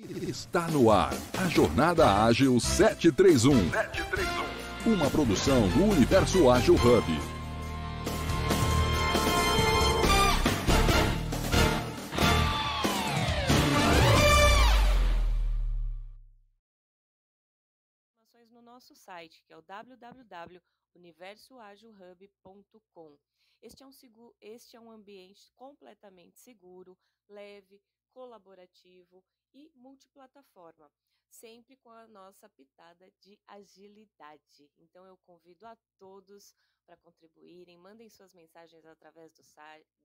Está no ar a Jornada Ágil 731. 731. Uma produção do Universo Ágil Hub. Informações no nosso site, que é o www.universoagilhub.com. Este é um, este é um ambiente completamente seguro, leve, colaborativo e multiplataforma, sempre com a nossa pitada de agilidade. Então eu convido a todos para contribuírem, mandem suas mensagens através do,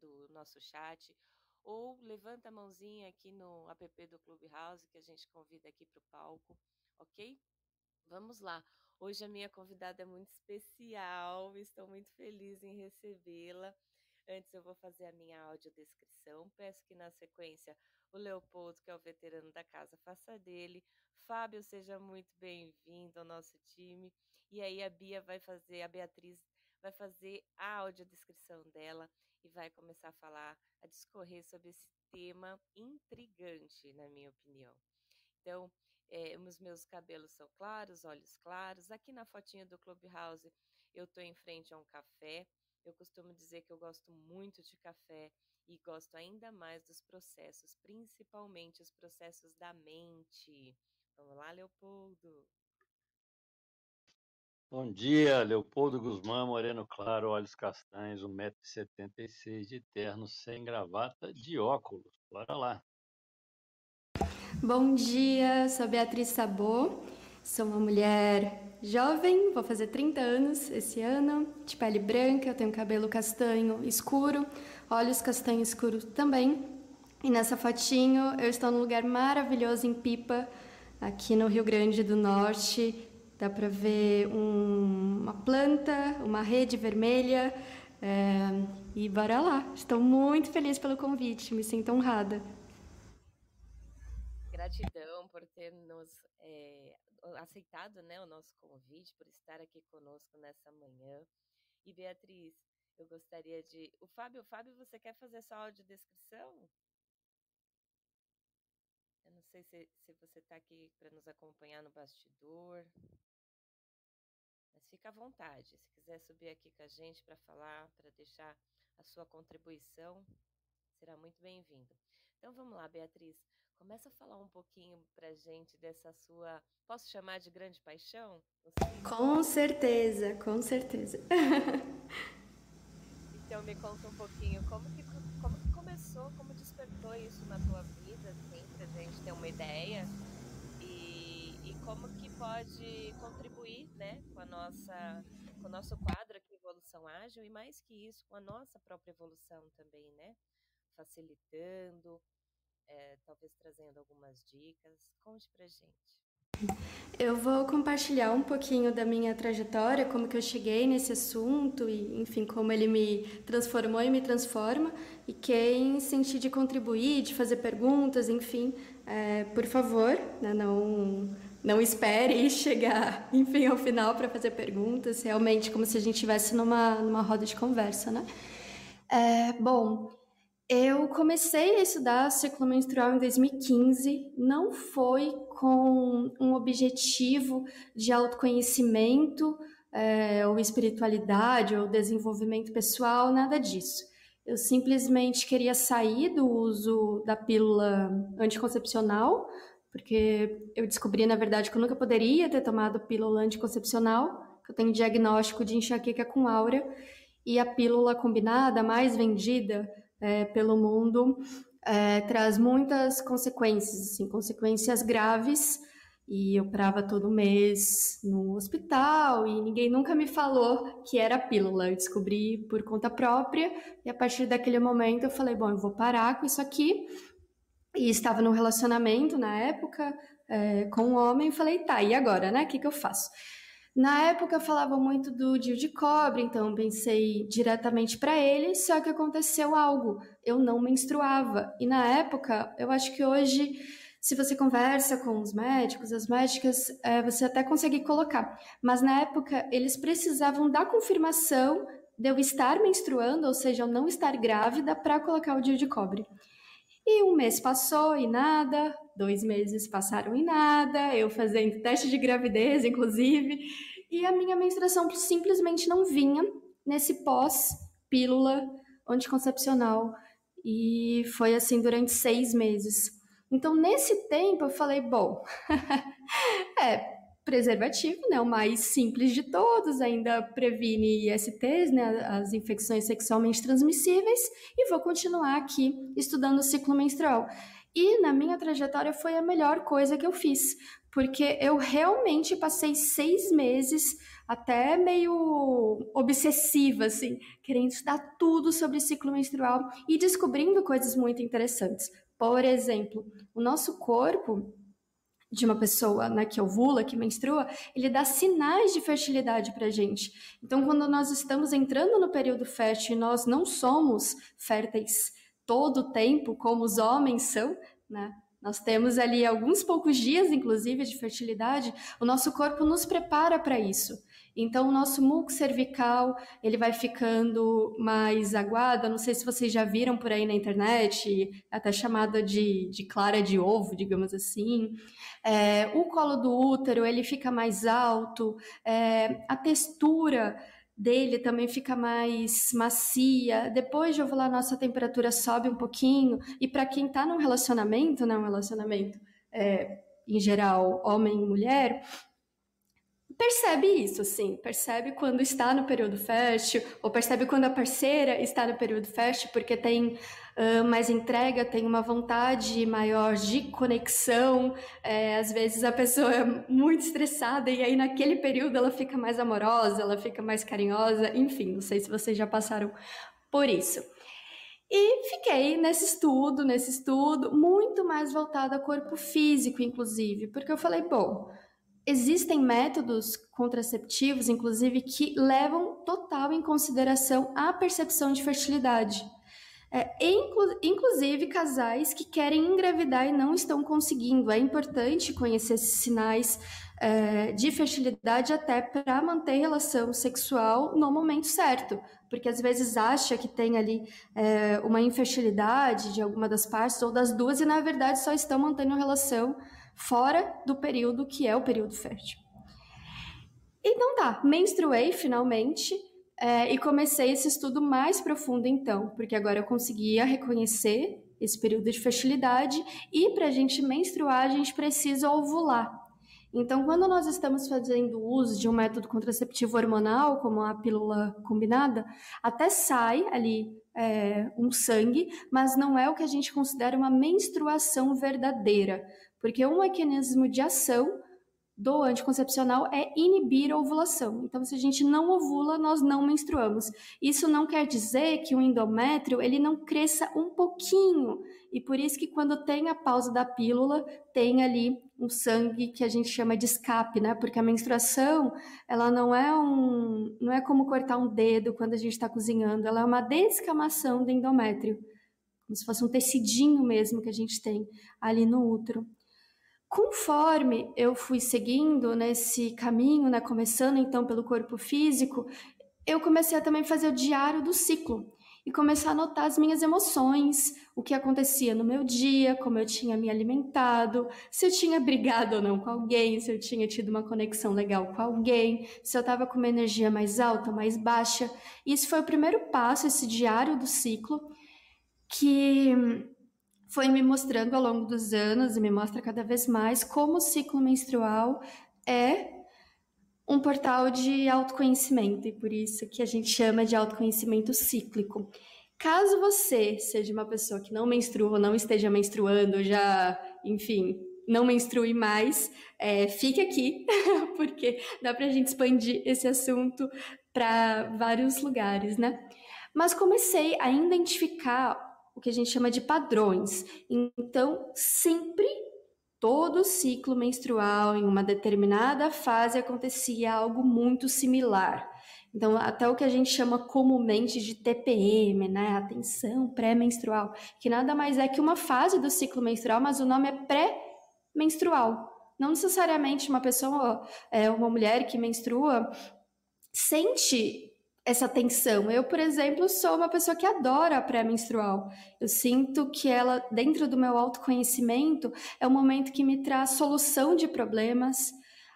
do nosso chat ou levanta a mãozinha aqui no app do Clubhouse que a gente convida aqui para o palco, ok? Vamos lá. Hoje a minha convidada é muito especial, estou muito feliz em recebê-la. Antes eu vou fazer a minha audiodescrição. Peço que na sequência o Leopoldo, que é o veterano da casa, faça dele. Fábio, seja muito bem-vindo ao nosso time. E aí a Bia vai fazer, a Beatriz vai fazer a audiodescrição dela e vai começar a falar, a discorrer sobre esse tema intrigante, na minha opinião. Então, é, os meus cabelos são claros, olhos claros. Aqui na fotinha do Clubhouse, eu estou em frente a um café. Eu costumo dizer que eu gosto muito de café e gosto ainda mais dos processos, principalmente os processos da mente. Vamos lá, Leopoldo. Bom dia, Leopoldo Guzmán, moreno claro, olhos castanhos, 1,76m de terno, sem gravata, de óculos. Bora lá. Bom dia, sou Beatriz Sabô, sou uma mulher jovem, vou fazer 30 anos esse ano, de pele branca, eu tenho cabelo castanho escuro, olhos castanho escuro também. E nessa fotinho eu estou num lugar maravilhoso em Pipa, aqui no Rio Grande do Norte. Dá para ver um, uma planta, uma rede vermelha. É, e bora lá. Estou muito feliz pelo convite, me sinto honrada. Gratidão por ter nos é, aceitado né, o nosso convite, por estar aqui conosco nessa manhã. E Beatriz, eu gostaria de. O Fábio, Fábio, você quer fazer sua audiodescrição? Eu não sei se, se você está aqui para nos acompanhar no bastidor. Mas fica à vontade. Se quiser subir aqui com a gente para falar, para deixar a sua contribuição, será muito bem-vindo. Então vamos lá, Beatriz. Começa a falar um pouquinho pra gente dessa sua, posso chamar de grande paixão? Com certeza, com certeza. então me conta um pouquinho como que, como que começou, como despertou isso na tua vida, assim, pra gente ter uma ideia e, e como que pode contribuir, né, com a nossa, com o nosso quadro aqui Evolução Ágil e mais que isso, com a nossa própria evolução também, né, facilitando, é, talvez trazendo algumas dicas. Conte pra gente. Eu vou compartilhar um pouquinho da minha trajetória, como que eu cheguei nesse assunto e, enfim, como ele me transformou e me transforma. E quem sentir de contribuir, de fazer perguntas, enfim, é, por favor, né, não não espere chegar, enfim, ao final para fazer perguntas. Realmente, como se a gente estivesse numa numa roda de conversa, né? É, bom, eu comecei a estudar ciclo menstrual em 2015, não foi com um objetivo de autoconhecimento é, ou espiritualidade ou desenvolvimento pessoal, nada disso. Eu simplesmente queria sair do uso da pílula anticoncepcional, porque eu descobri, na verdade, que eu nunca poderia ter tomado pílula anticoncepcional, que eu tenho diagnóstico de enxaqueca com aura, e a pílula combinada mais vendida é, pelo mundo é, traz muitas consequências, assim, consequências graves. E eu parava todo mês no hospital e ninguém nunca me falou que era pílula. Eu descobri por conta própria e a partir daquele momento eu falei: bom, eu vou parar com isso aqui. E estava num relacionamento na época é, com um homem. Falei: tá, e agora, né? O que, que eu faço? Na época falava muito do Dio de cobre, então pensei diretamente para ele, só que aconteceu algo, eu não menstruava. E na época, eu acho que hoje, se você conversa com os médicos, as médicas, é, você até consegue colocar. Mas na época, eles precisavam da confirmação de eu estar menstruando, ou seja, eu não estar grávida, para colocar o Dio de cobre. E um mês passou e nada, dois meses passaram e nada, eu fazendo teste de gravidez, inclusive, e a minha menstruação simplesmente não vinha nesse pós-pílula anticoncepcional. E foi assim durante seis meses. Então, nesse tempo, eu falei: bom, é preservativo, né? O mais simples de todos, ainda previne ISTs, né? As infecções sexualmente transmissíveis, e vou continuar aqui estudando o ciclo menstrual. E na minha trajetória foi a melhor coisa que eu fiz, porque eu realmente passei seis meses até meio obsessiva, assim, querendo estudar tudo sobre ciclo menstrual e descobrindo coisas muito interessantes. Por exemplo, o nosso corpo de uma pessoa né, que ovula, que menstrua, ele dá sinais de fertilidade para gente. Então, quando nós estamos entrando no período fértil e nós não somos férteis todo o tempo, como os homens são, né? Nós temos ali alguns poucos dias, inclusive, de fertilidade. O nosso corpo nos prepara para isso. Então, o nosso muco cervical, ele vai ficando mais aguado. Não sei se vocês já viram por aí na internet, até chamada de, de clara de ovo, digamos assim. É, o colo do útero, ele fica mais alto. É, a textura dele também fica mais macia. Depois de ovular, nossa temperatura sobe um pouquinho. E para quem está num relacionamento, né, um relacionamento é, em geral, homem e mulher, percebe isso, assim, percebe quando está no período fértil, ou percebe quando a parceira está no período fértil, porque tem uh, mais entrega, tem uma vontade maior de conexão, é, às vezes a pessoa é muito estressada e aí naquele período ela fica mais amorosa, ela fica mais carinhosa, enfim, não sei se vocês já passaram por isso. E fiquei nesse estudo, nesse estudo, muito mais voltado ao corpo físico, inclusive, porque eu falei, bom, Existem métodos contraceptivos, inclusive, que levam total em consideração a percepção de fertilidade. É, inclu inclusive casais que querem engravidar e não estão conseguindo. É importante conhecer esses sinais é, de fertilidade até para manter relação sexual no momento certo, porque às vezes acha que tem ali é, uma infertilidade de alguma das partes ou das duas e na verdade só estão mantendo relação fora do período que é o período fértil. Então tá, menstruei finalmente é, e comecei esse estudo mais profundo então, porque agora eu conseguia reconhecer esse período de fertilidade e para a gente menstruar a gente precisa ovular. Então, quando nós estamos fazendo uso de um método contraceptivo hormonal, como a pílula combinada, até sai ali é, um sangue, mas não é o que a gente considera uma menstruação verdadeira, porque um mecanismo de ação do anticoncepcional é inibir a ovulação. Então, se a gente não ovula, nós não menstruamos. Isso não quer dizer que o endométrio ele não cresça um pouquinho. E por isso que quando tem a pausa da pílula, tem ali um sangue que a gente chama de escape, né? Porque a menstruação, ela não é um, não é como cortar um dedo quando a gente está cozinhando, ela é uma descamação do endométrio, como se fosse um tecidinho mesmo que a gente tem ali no útero. Conforme eu fui seguindo nesse caminho, né, começando então pelo corpo físico, eu comecei a também fazer o diário do ciclo e começar a notar as minhas emoções, o que acontecia no meu dia, como eu tinha me alimentado, se eu tinha brigado ou não com alguém, se eu tinha tido uma conexão legal com alguém, se eu estava com uma energia mais alta, mais baixa. Isso foi o primeiro passo, esse diário do ciclo, que foi me mostrando ao longo dos anos e me mostra cada vez mais como o ciclo menstrual é um portal de autoconhecimento e por isso que a gente chama de autoconhecimento cíclico. Caso você seja uma pessoa que não menstrua, não esteja menstruando, já, enfim, não menstrue mais, é, fique aqui, porque dá para a gente expandir esse assunto para vários lugares, né? Mas comecei a identificar o que a gente chama de padrões. Então, sempre todo ciclo menstrual, em uma determinada fase, acontecia algo muito similar. Então, até o que a gente chama comumente de TPM, né? Atenção pré-menstrual, que nada mais é que uma fase do ciclo menstrual, mas o nome é pré-menstrual. Não necessariamente uma pessoa, é, uma mulher que menstrua, sente essa tensão. Eu, por exemplo, sou uma pessoa que adora a pré-menstrual. Eu sinto que ela, dentro do meu autoconhecimento, é um momento que me traz solução de problemas.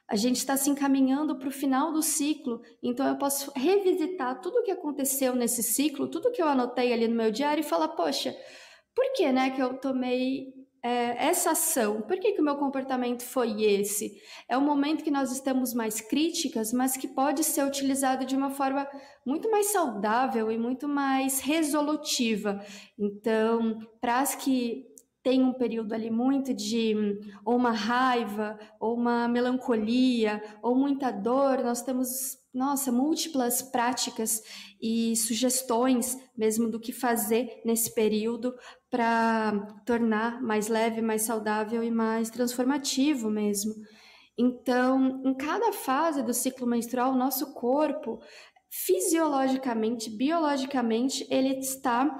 A gente está se encaminhando para o final do ciclo, então eu posso revisitar tudo o que aconteceu nesse ciclo, tudo que eu anotei ali no meu diário e falar, poxa, por que, né, que eu tomei é, essa ação, por que, que o meu comportamento foi esse? É um momento que nós estamos mais críticas, mas que pode ser utilizado de uma forma muito mais saudável e muito mais resolutiva. Então, para as que tem um período ali muito de ou uma raiva, ou uma melancolia, ou muita dor, nós temos, nossa, múltiplas práticas e sugestões mesmo do que fazer nesse período para tornar mais leve, mais saudável e mais transformativo mesmo. Então, em cada fase do ciclo menstrual, o nosso corpo, fisiologicamente, biologicamente, ele está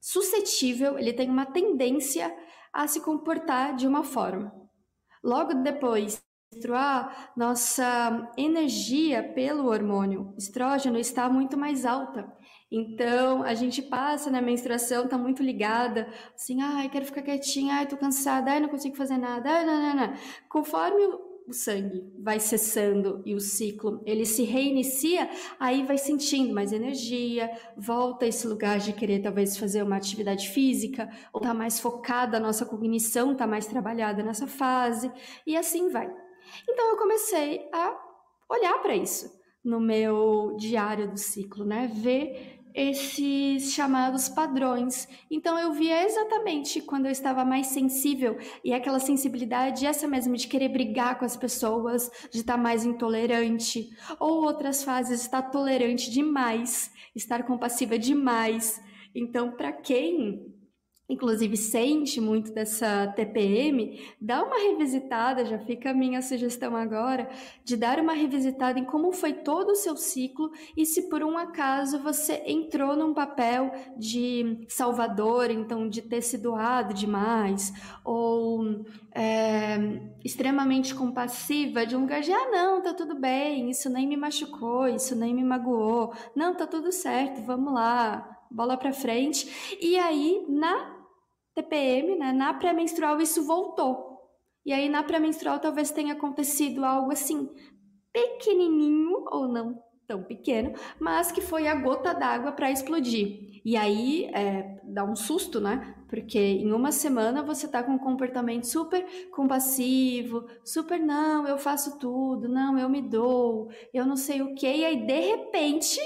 suscetível, ele tem uma tendência a se comportar de uma forma. Logo depois de menstruar, nossa energia pelo hormônio estrógeno está muito mais alta. Então, a gente passa na menstruação, tá muito ligada, assim, ai, quero ficar quietinha, ai, tô cansada, ai, não consigo fazer nada, ai, não, não, não. Conforme o sangue vai cessando e o ciclo ele se reinicia, aí vai sentindo mais energia, volta esse lugar de querer talvez fazer uma atividade física, ou tá mais focada, a nossa cognição tá mais trabalhada nessa fase, e assim vai. Então eu comecei a olhar para isso no meu diário do ciclo, né? Ver esses chamados padrões. Então eu via exatamente quando eu estava mais sensível e aquela sensibilidade essa mesmo de querer brigar com as pessoas, de estar mais intolerante, ou outras fases estar tolerante demais, estar compassiva demais. Então, para quem inclusive sente muito dessa TPM, dá uma revisitada, já fica a minha sugestão agora, de dar uma revisitada em como foi todo o seu ciclo e se por um acaso você entrou num papel de salvador, então de ter se doado demais, ou é, extremamente compassiva, de um lugar de, ah, não, tá tudo bem, isso nem me machucou, isso nem me magoou, não, tá tudo certo, vamos lá, bola para frente. E aí, na TPM, né, na pré-menstrual, isso voltou. E aí, na pré-menstrual, talvez tenha acontecido algo assim, pequenininho, ou não tão pequeno, mas que foi a gota d'água para explodir. E aí, é, dá um susto, né? Porque em uma semana você tá com um comportamento super compassivo, super, não, eu faço tudo, não, eu me dou, eu não sei o quê, e aí, de repente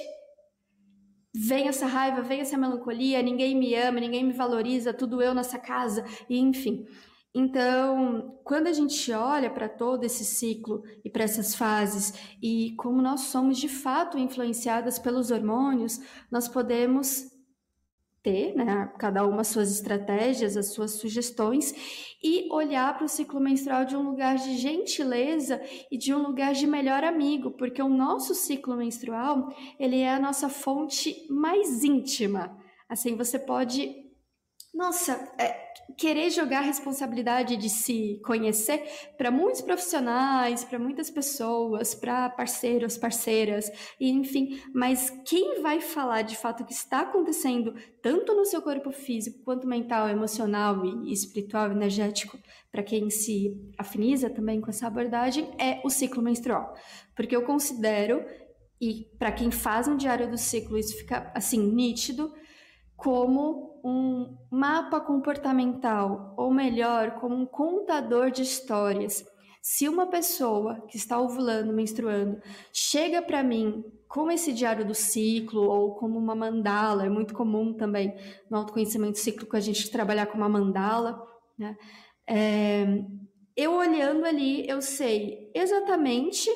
vem essa raiva, vem essa melancolia, ninguém me ama, ninguém me valoriza, tudo eu nessa casa, e enfim. Então, quando a gente olha para todo esse ciclo e para essas fases e como nós somos de fato influenciadas pelos hormônios, nós podemos ter, né, cada uma suas estratégias, as suas sugestões e olhar para o ciclo menstrual de um lugar de gentileza e de um lugar de melhor amigo, porque o nosso ciclo menstrual, ele é a nossa fonte mais íntima. Assim, você pode nossa, é, querer jogar a responsabilidade de se conhecer para muitos profissionais, para muitas pessoas, para parceiros, parceiras, enfim, mas quem vai falar de fato o que está acontecendo tanto no seu corpo físico quanto mental, emocional e espiritual, energético, para quem se afiniza também com essa abordagem, é o ciclo menstrual. Porque eu considero e para quem faz um diário do ciclo isso fica assim nítido como um mapa comportamental, ou melhor, como um contador de histórias. Se uma pessoa que está ovulando, menstruando, chega para mim com esse diário do ciclo ou como uma mandala, é muito comum também no autoconhecimento cíclico a gente trabalhar com uma mandala, né? É, eu olhando ali, eu sei exatamente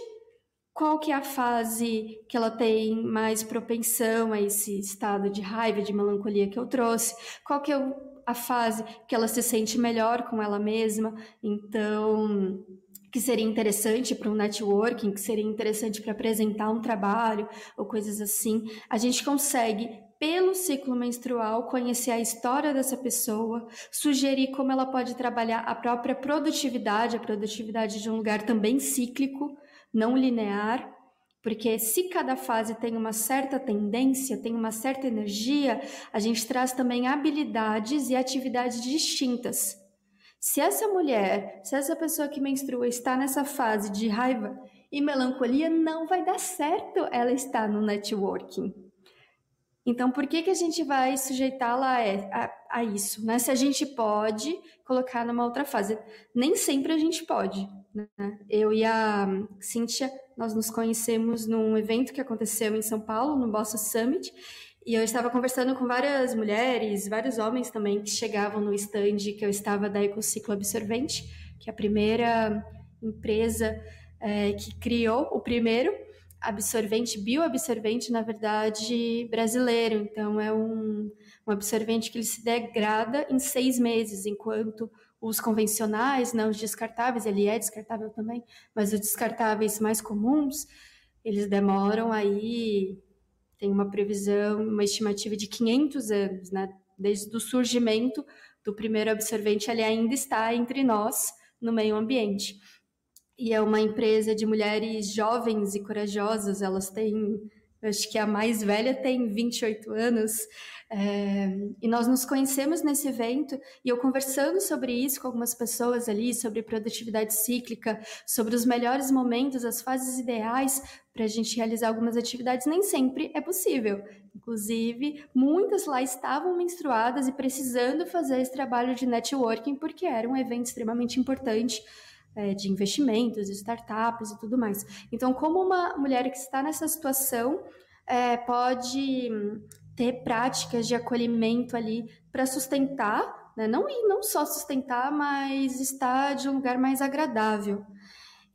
qual que é a fase que ela tem mais propensão a esse estado de raiva, de melancolia que eu trouxe, qual que é a fase que ela se sente melhor com ela mesma, então que seria interessante para um networking, que seria interessante para apresentar um trabalho ou coisas assim, a gente consegue pelo ciclo menstrual, conhecer a história dessa pessoa, sugerir como ela pode trabalhar a própria produtividade, a produtividade de um lugar também cíclico, não linear Porque se cada fase tem uma certa tendência, tem uma certa energia, a gente traz também habilidades e atividades distintas. Se essa mulher, se essa pessoa que menstrua está nessa fase de raiva e melancolia, não vai dar certo ela estar no networking. Então, por que, que a gente vai sujeitá-la a, a, a, isso? Né? Se a gente pode colocar numa outra fase. Nem sempre a gente pode. Né? Eu e a Cíntia, nós nos conhecemos num evento que aconteceu em São Paulo, no Bossa Summit, e eu estava conversando com várias mulheres, vários homens também que chegavam no stand que eu estava da Ecociclo Absorvente, que é a primeira empresa é, que criou o primeiro absorvente, bioabsorvente, na verdade, brasileiro. Então, é um, um absorvente que ele se degrada em seis meses, enquanto os convencionais, não os descartáveis, ele é descartável também, mas os descartáveis mais comuns, eles demoram aí, tem uma previsão, uma estimativa de 500 anos, né? Desde o surgimento do primeiro absorvente, ele ainda está entre nós no meio ambiente. E é uma empresa de mulheres jovens e corajosas, elas têm, acho que a mais velha tem 28 anos, é, e nós nos conhecemos nesse evento e eu conversando sobre isso com algumas pessoas ali, sobre produtividade cíclica, sobre os melhores momentos, as fases ideais para a gente realizar algumas atividades, nem sempre é possível. Inclusive, muitas lá estavam menstruadas e precisando fazer esse trabalho de networking porque era um evento extremamente importante. É, de investimentos, startups e tudo mais. Então, como uma mulher que está nessa situação é, pode ter práticas de acolhimento ali para sustentar, né? não, e não só sustentar, mas estar de um lugar mais agradável.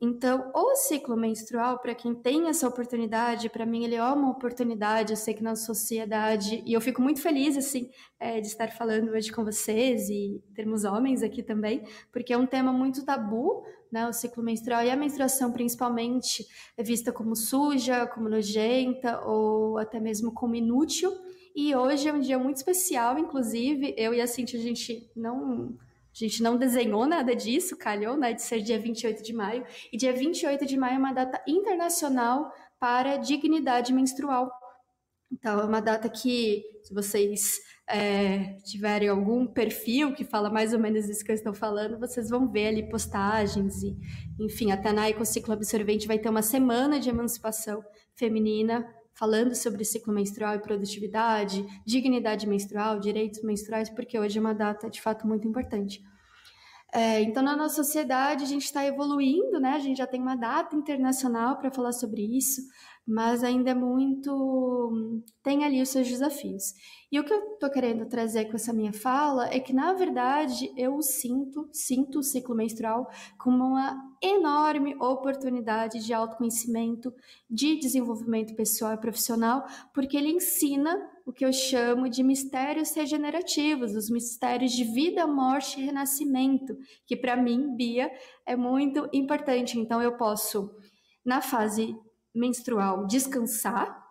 Então, o ciclo menstrual, para quem tem essa oportunidade, para mim ele é uma oportunidade, eu sei que na sociedade, e eu fico muito feliz, assim, é, de estar falando hoje com vocês e termos homens aqui também, porque é um tema muito tabu, né, o ciclo menstrual e a menstruação principalmente é vista como suja, como nojenta ou até mesmo como inútil, e hoje é um dia muito especial, inclusive, eu e a Cintia, a gente não a gente não desenhou nada disso, calhou, né, de ser dia 28 de maio. E dia 28 de maio é uma data internacional para dignidade menstrual. Então, é uma data que, se vocês é, tiverem algum perfil que fala mais ou menos isso que eu estou falando, vocês vão ver ali postagens e, enfim, até na Ecociclo Absorvente vai ter uma semana de emancipação feminina falando sobre ciclo menstrual e produtividade, dignidade menstrual, direitos menstruais, porque hoje é uma data de fato muito importante. É, então, na nossa sociedade, a gente está evoluindo, né? A gente já tem uma data internacional para falar sobre isso, mas ainda é muito. tem ali os seus desafios. E o que eu estou querendo trazer com essa minha fala é que, na verdade, eu sinto, sinto o ciclo menstrual como uma enorme oportunidade de autoconhecimento, de desenvolvimento pessoal e profissional, porque ele ensina o que eu chamo de mistérios regenerativos, os mistérios de vida, morte e renascimento, que para mim, Bia, é muito importante. Então, eu posso, na fase menstrual, descansar,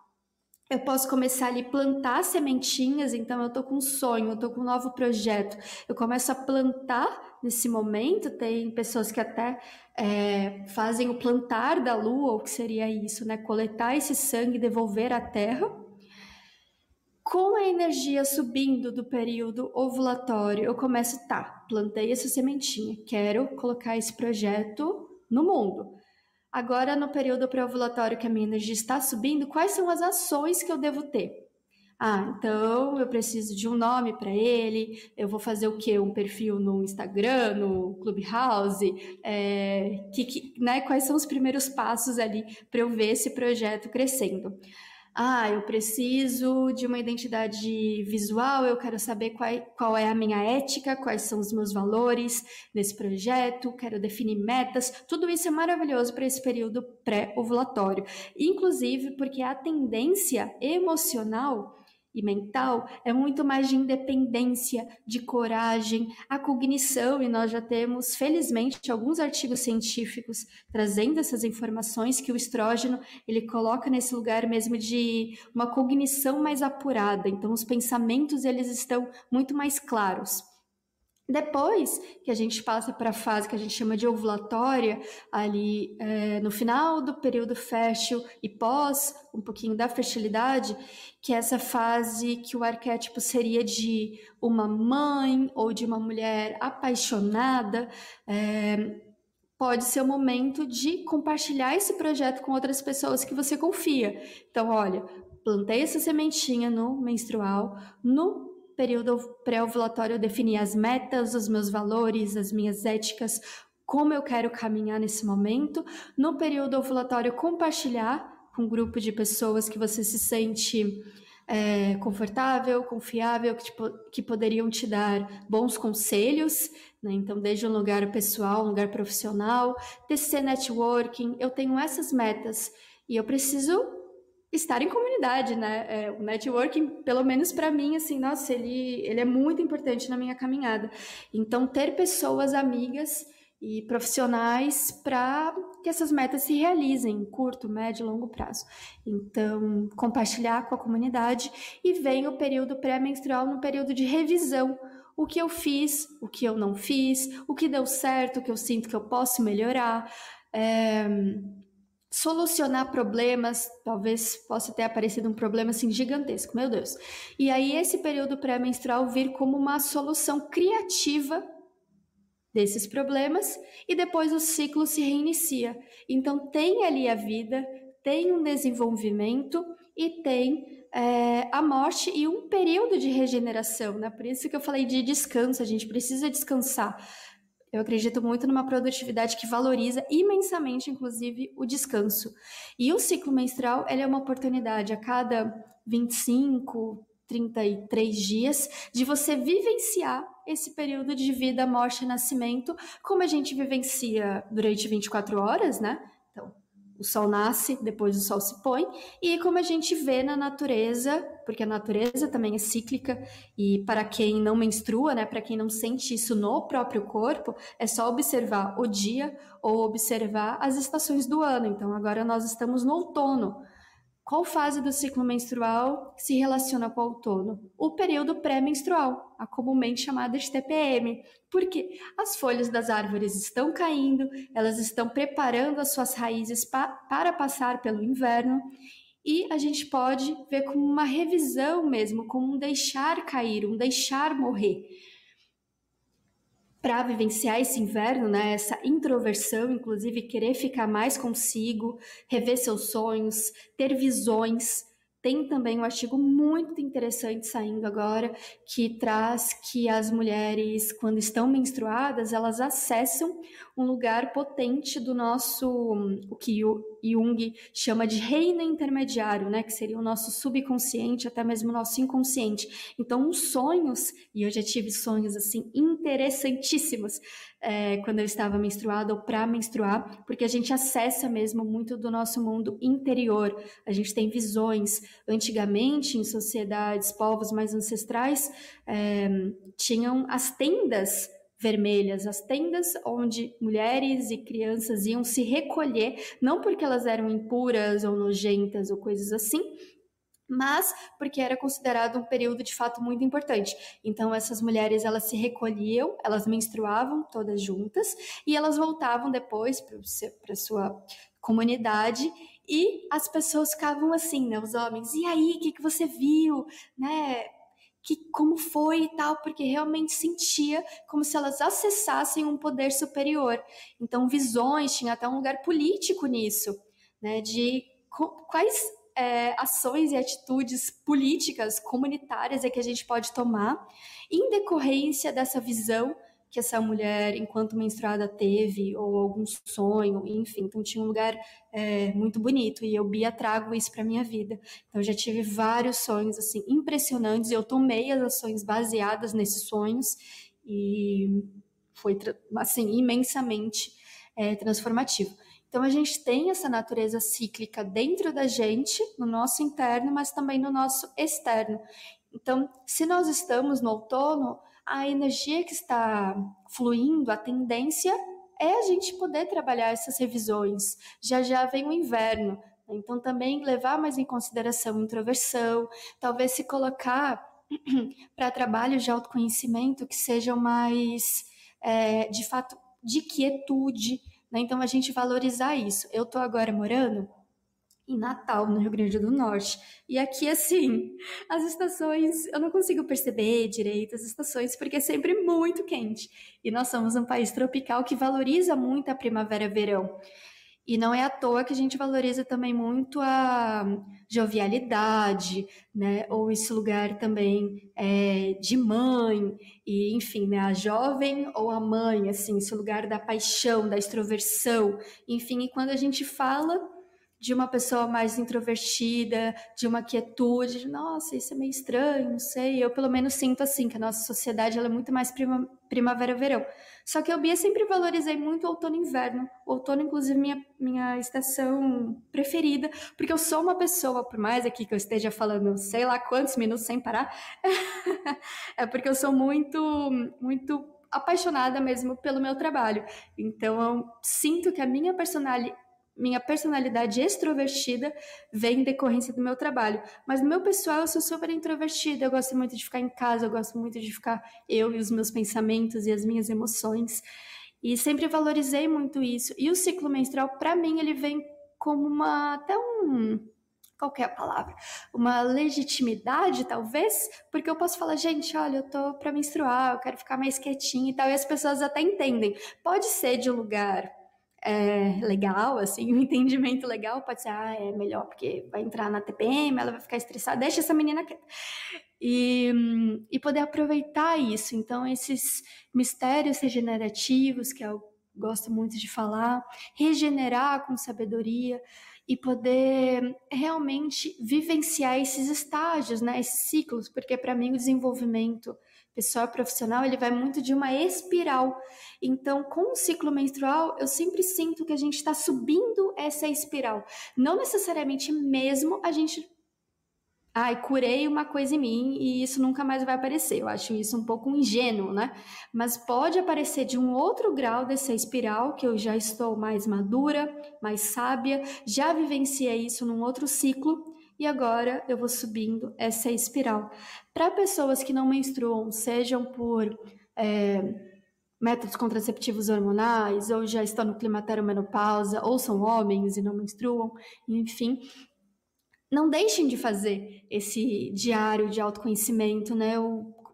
eu posso começar ali plantar sementinhas, então eu tô com um sonho, eu tô com um novo projeto. Eu começo a plantar nesse momento, tem pessoas que até é, fazem o plantar da lua, o que seria isso, né? Coletar esse sangue devolver à terra. Com a energia subindo do período ovulatório, eu começo, tá, plantei essa sementinha, quero colocar esse projeto no mundo. Agora, no período pré-ovulatório que a minha energia está subindo, quais são as ações que eu devo ter? Ah, então eu preciso de um nome para ele, eu vou fazer o quê? Um perfil no Instagram, no Clubhouse? É, que, que, né, quais são os primeiros passos ali para eu ver esse projeto crescendo? Ah, eu preciso de uma identidade visual, eu quero saber qual, qual é a minha ética, quais são os meus valores nesse projeto, quero definir metas. Tudo isso é maravilhoso para esse período pré-ovulatório. Inclusive porque a tendência emocional e mental é muito mais de independência, de coragem, a cognição, e nós já temos, felizmente, alguns artigos científicos trazendo essas informações que o estrógeno ele coloca nesse lugar mesmo de uma cognição mais apurada. Então, os pensamentos eles estão muito mais claros. Depois que a gente passa para a fase que a gente chama de ovulatória, ali é, no final do período fértil e pós um pouquinho da fertilidade, que é essa fase que o arquétipo seria de uma mãe ou de uma mulher apaixonada, é, pode ser o momento de compartilhar esse projeto com outras pessoas que você confia. Então, olha, plantei essa sementinha no menstrual, no período pré-ovulatório eu defini as metas, os meus valores, as minhas éticas, como eu quero caminhar nesse momento. No período ovulatório, compartilhar com um grupo de pessoas que você se sente é, confortável, confiável, que, tipo, que poderiam te dar bons conselhos, né? Então, desde um lugar pessoal, um lugar profissional, TC Networking, eu tenho essas metas e eu preciso estar em comunidade, né? É, o networking, pelo menos para mim, assim, nossa, ele, ele é muito importante na minha caminhada. Então, ter pessoas amigas e profissionais para que essas metas se realizem em curto, médio e longo prazo. Então, compartilhar com a comunidade e vem o período pré-menstrual no período de revisão. O que eu fiz, o que eu não fiz, o que deu certo, o que eu sinto que eu posso melhorar. É solucionar problemas, talvez possa ter aparecido um problema assim gigantesco, meu Deus. E aí esse período pré-menstrual vir como uma solução criativa desses problemas e depois o ciclo se reinicia. Então tem ali a vida, tem um desenvolvimento e tem é, a morte e um período de regeneração, né? Por isso que eu falei de descanso, a gente precisa descansar. Eu acredito muito numa produtividade que valoriza imensamente, inclusive, o descanso. E o ciclo menstrual é uma oportunidade a cada 25, 33 dias de você vivenciar esse período de vida, morte e nascimento, como a gente vivencia durante 24 horas, né? O sol nasce, depois o sol se põe, e como a gente vê na natureza, porque a natureza também é cíclica, e para quem não menstrua, né, para quem não sente isso no próprio corpo, é só observar o dia ou observar as estações do ano. Então agora nós estamos no outono. Qual fase do ciclo menstrual se relaciona com o outono? O período pré-menstrual, a comumente chamada de TPM, porque as folhas das árvores estão caindo, elas estão preparando as suas raízes pa para passar pelo inverno, e a gente pode ver como uma revisão mesmo, como um deixar cair, um deixar morrer para vivenciar esse inverno, né, essa introversão, inclusive querer ficar mais consigo, rever seus sonhos, ter visões, tem também um artigo muito interessante saindo agora que traz que as mulheres, quando estão menstruadas, elas acessam um lugar potente do nosso, o que Jung chama de reino intermediário, né, que seria o nosso subconsciente, até mesmo o nosso inconsciente. Então, os sonhos, e eu já tive sonhos assim interessantíssimos, é, quando eu estava menstruada ou para menstruar, porque a gente acessa mesmo muito do nosso mundo interior. A gente tem visões. Antigamente, em sociedades, povos mais ancestrais, é, tinham as tendas vermelhas, as tendas onde mulheres e crianças iam se recolher, não porque elas eram impuras ou nojentas ou coisas assim, mas porque era considerado um período de fato muito importante. Então essas mulheres elas se recolhiam, elas menstruavam todas juntas e elas voltavam depois para sua comunidade e as pessoas ficavam assim, né, os homens, e aí, o que, que você viu, né, que como foi e tal, porque realmente sentia como se elas acessassem um poder superior. Então visões, tinha até um lugar político nisso, né, de quais é, ações e atitudes políticas, comunitárias é que a gente pode tomar em decorrência dessa visão que essa mulher, enquanto menstruada, teve, ou algum sonho, enfim. Então, tinha um lugar é, muito bonito e eu, Bia, trago isso para minha vida. Então, já tive vários sonhos, assim, impressionantes e eu tomei as ações baseadas nesses sonhos e foi, assim, imensamente é, transformativo. Então a gente tem essa natureza cíclica dentro da gente, no nosso interno, mas também no nosso externo. Então, se nós estamos no outono, a energia que está fluindo, a tendência é a gente poder trabalhar essas revisões. Já já vem o inverno, então também levar mais em consideração a introversão, talvez se colocar para trabalhos de autoconhecimento que sejam mais, é, de fato, de quietude. Né? Então, a gente valorizar isso. Eu estou agora morando em Natal, no Rio Grande do Norte. E aqui, assim, as estações, eu não consigo perceber direito as estações, porque é sempre muito quente. E nós somos um país tropical que valoriza muito a primavera-verão. E não é à toa que a gente valoriza também muito a jovialidade, né? Ou esse lugar também é, de mãe, e enfim, né? A jovem ou a mãe, assim, esse lugar da paixão, da extroversão, enfim. E quando a gente fala de uma pessoa mais introvertida, de uma quietude, de, nossa, isso é meio estranho, não sei. Eu pelo menos sinto assim que a nossa sociedade ela é muito mais prima, primavera-verão. Só que eu Bia sempre valorizei muito outono e inverno. Outono, inclusive, minha minha estação preferida, porque eu sou uma pessoa, por mais aqui que eu esteja falando, sei lá quantos minutos sem parar, é porque eu sou muito muito apaixonada mesmo pelo meu trabalho. Então eu sinto que a minha personalidade minha personalidade extrovertida vem em decorrência do meu trabalho. Mas no meu pessoal eu sou super introvertida, eu gosto muito de ficar em casa, eu gosto muito de ficar eu e os meus pensamentos e as minhas emoções. E sempre valorizei muito isso. E o ciclo menstrual, para mim, ele vem como uma até um qual é palavra? Uma legitimidade, talvez, porque eu posso falar, gente, olha, eu tô para menstruar, eu quero ficar mais quietinha e tal, e as pessoas até entendem. Pode ser de um lugar é, legal, assim, um entendimento legal, pode ser, ah, é melhor porque vai entrar na TPM, ela vai ficar estressada, deixa essa menina quieta. E, e poder aproveitar isso. Então, esses mistérios regenerativos, que eu gosto muito de falar, regenerar com sabedoria e poder realmente vivenciar esses estágios, né, esses ciclos, porque para mim o desenvolvimento pessoal profissional, ele vai muito de uma espiral. Então, com o ciclo menstrual, eu sempre sinto que a gente está subindo essa espiral. Não necessariamente mesmo a gente. Ai, curei uma coisa em mim e isso nunca mais vai aparecer. Eu acho isso um pouco ingênuo, né? Mas pode aparecer de um outro grau dessa espiral, que eu já estou mais madura, mais sábia, já vivenciei isso num outro ciclo e agora eu vou subindo essa espiral. Para pessoas que não menstruam, sejam por é, métodos contraceptivos hormonais, ou já estão no climatério menopausa, ou são homens e não menstruam, enfim, não deixem de fazer esse diário de autoconhecimento, né?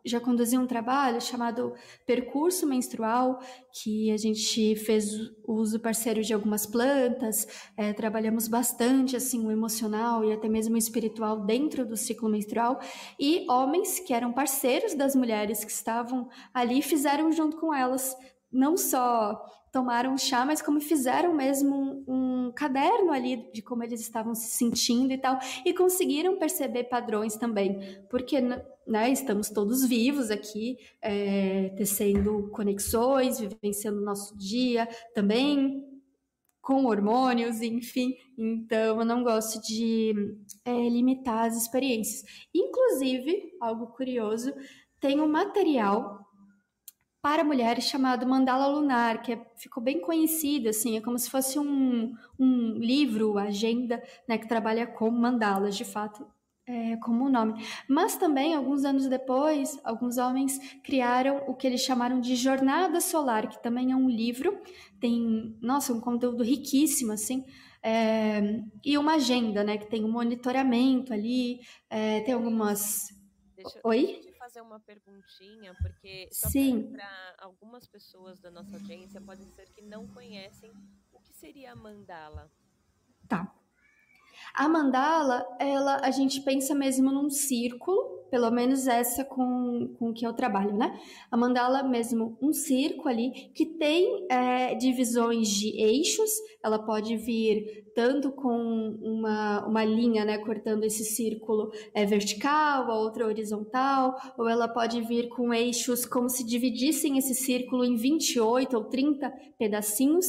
Já conduzi um trabalho chamado Percurso Menstrual, que a gente fez uso parceiro de algumas plantas, é, trabalhamos bastante assim o emocional e até mesmo o espiritual dentro do ciclo menstrual, e homens que eram parceiros das mulheres que estavam ali fizeram junto com elas. Não só tomaram chá, mas como fizeram mesmo um, um, caderno ali de como eles estavam se sentindo e tal, e conseguiram perceber padrões também, porque né, estamos todos vivos aqui, é, tecendo conexões, vivenciando o nosso dia também com hormônios, enfim. Então, eu não gosto de é, limitar as experiências. Inclusive, algo curioso, tem um material para mulheres chamado Mandala Lunar, que é, ficou bem conhecido, assim, é como se fosse um, um livro, agenda, né, que trabalha com mandalas, de fato, é, como o nome. Mas também, alguns anos depois, alguns homens criaram o que eles chamaram de Jornada Solar, que também é um livro, tem, nossa, um conteúdo riquíssimo, assim, é, e uma agenda, né, que tem um monitoramento ali, é, tem algumas... Deixa, Oi? fazer uma perguntinha, porque Sim. para algumas pessoas da nossa audiência pode ser que não conhecem o que seria a mandala. Tá. A mandala, ela, a gente pensa mesmo num círculo, pelo menos essa com, com que eu trabalho, né? A mandala mesmo um círculo ali que tem é, divisões de eixos, ela pode vir tanto com uma, uma linha, né, cortando esse círculo é, vertical, a outra horizontal, ou ela pode vir com eixos como se dividissem esse círculo em 28 ou 30 pedacinhos,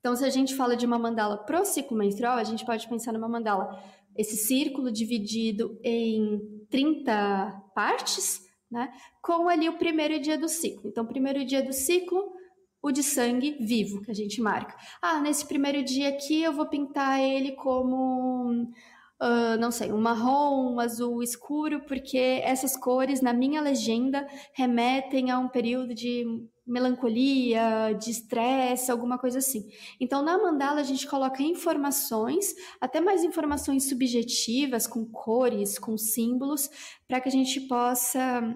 então, se a gente fala de uma mandala pro ciclo menstrual, a gente pode pensar numa mandala, esse círculo dividido em 30 partes, né? Com ali o primeiro dia do ciclo. Então, primeiro dia do ciclo, o de sangue vivo, que a gente marca. Ah, nesse primeiro dia aqui eu vou pintar ele como uh, não sei, um marrom, um azul escuro, porque essas cores, na minha legenda, remetem a um período de melancolia, de estresse, alguma coisa assim. Então, na mandala, a gente coloca informações, até mais informações subjetivas, com cores, com símbolos, para que a gente possa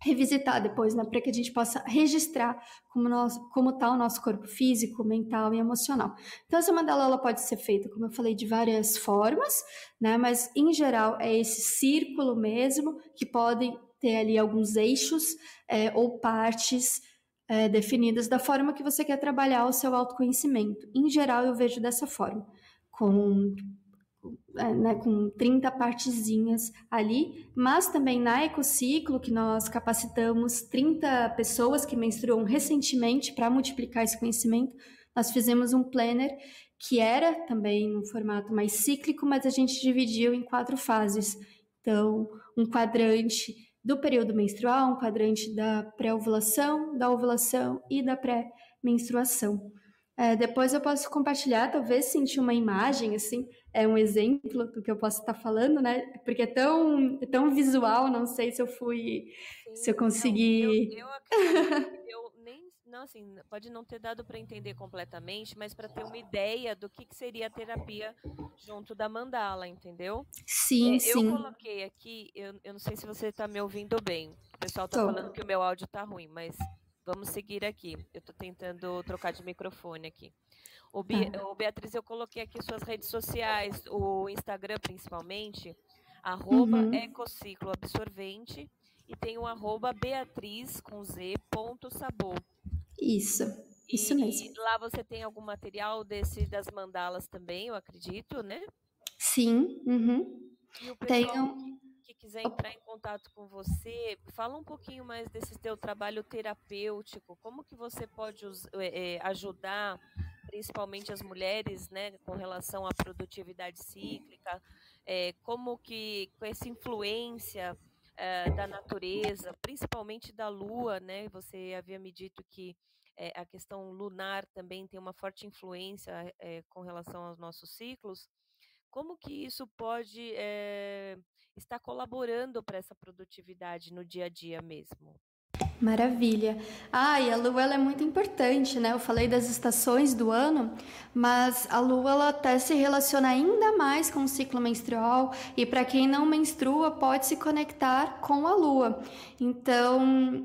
revisitar depois, né, para que a gente possa registrar como nós, como está o nosso corpo físico, mental e emocional. Então essa mandala ela pode ser feita, como eu falei, de várias formas, né, mas em geral é esse círculo mesmo que podem ter ali alguns eixos é, ou partes é, definidas da forma que você quer trabalhar o seu autoconhecimento. Em geral eu vejo dessa forma, com é, né, com 30 partezinhas ali, mas também na Ecociclo, que nós capacitamos 30 pessoas que menstruam recentemente para multiplicar esse conhecimento, nós fizemos um planner que era também um formato mais cíclico, mas a gente dividiu em quatro fases. Então, um quadrante do período menstrual, um quadrante da pré-ovulação, da ovulação e da pré-menstruação. É, depois eu posso compartilhar, talvez sentir uma imagem, assim, é um exemplo do que eu posso estar falando, né? Porque é tão, é tão visual, não sei se eu fui, Sim, se eu consegui. Não, eu, eu acredito eu não, assim, pode não ter dado para entender completamente, mas para ter uma ideia do que, que seria a terapia junto da mandala, entendeu? Sim, é, sim. Eu coloquei aqui, eu, eu não sei se você está me ouvindo bem. O pessoal está falando que o meu áudio está ruim, mas Vamos seguir aqui. Eu estou tentando trocar de microfone aqui. O, Be tá. o Beatriz, eu coloquei aqui suas redes sociais, o Instagram principalmente, arroba uhum. ecociclo absorvente e tem o arroba beatriz com z ponto sabor. Isso, isso e, mesmo. lá você tem algum material desse das mandalas também, eu acredito, né? Sim, uhum. E o pessoal, Tenho que quiser entrar em contato com você, fala um pouquinho mais desse teu trabalho terapêutico, como que você pode é, ajudar principalmente as mulheres, né, com relação à produtividade cíclica, é, como que com essa influência é, da natureza, principalmente da lua, né, você havia me dito que a questão lunar também tem uma forte influência com relação aos nossos ciclos, como que isso pode é, estar colaborando para essa produtividade no dia a dia mesmo? Maravilha. Ah, e a lua ela é muito importante, né? Eu falei das estações do ano, mas a lua ela até se relaciona ainda mais com o ciclo menstrual e para quem não menstrua pode se conectar com a lua. Então,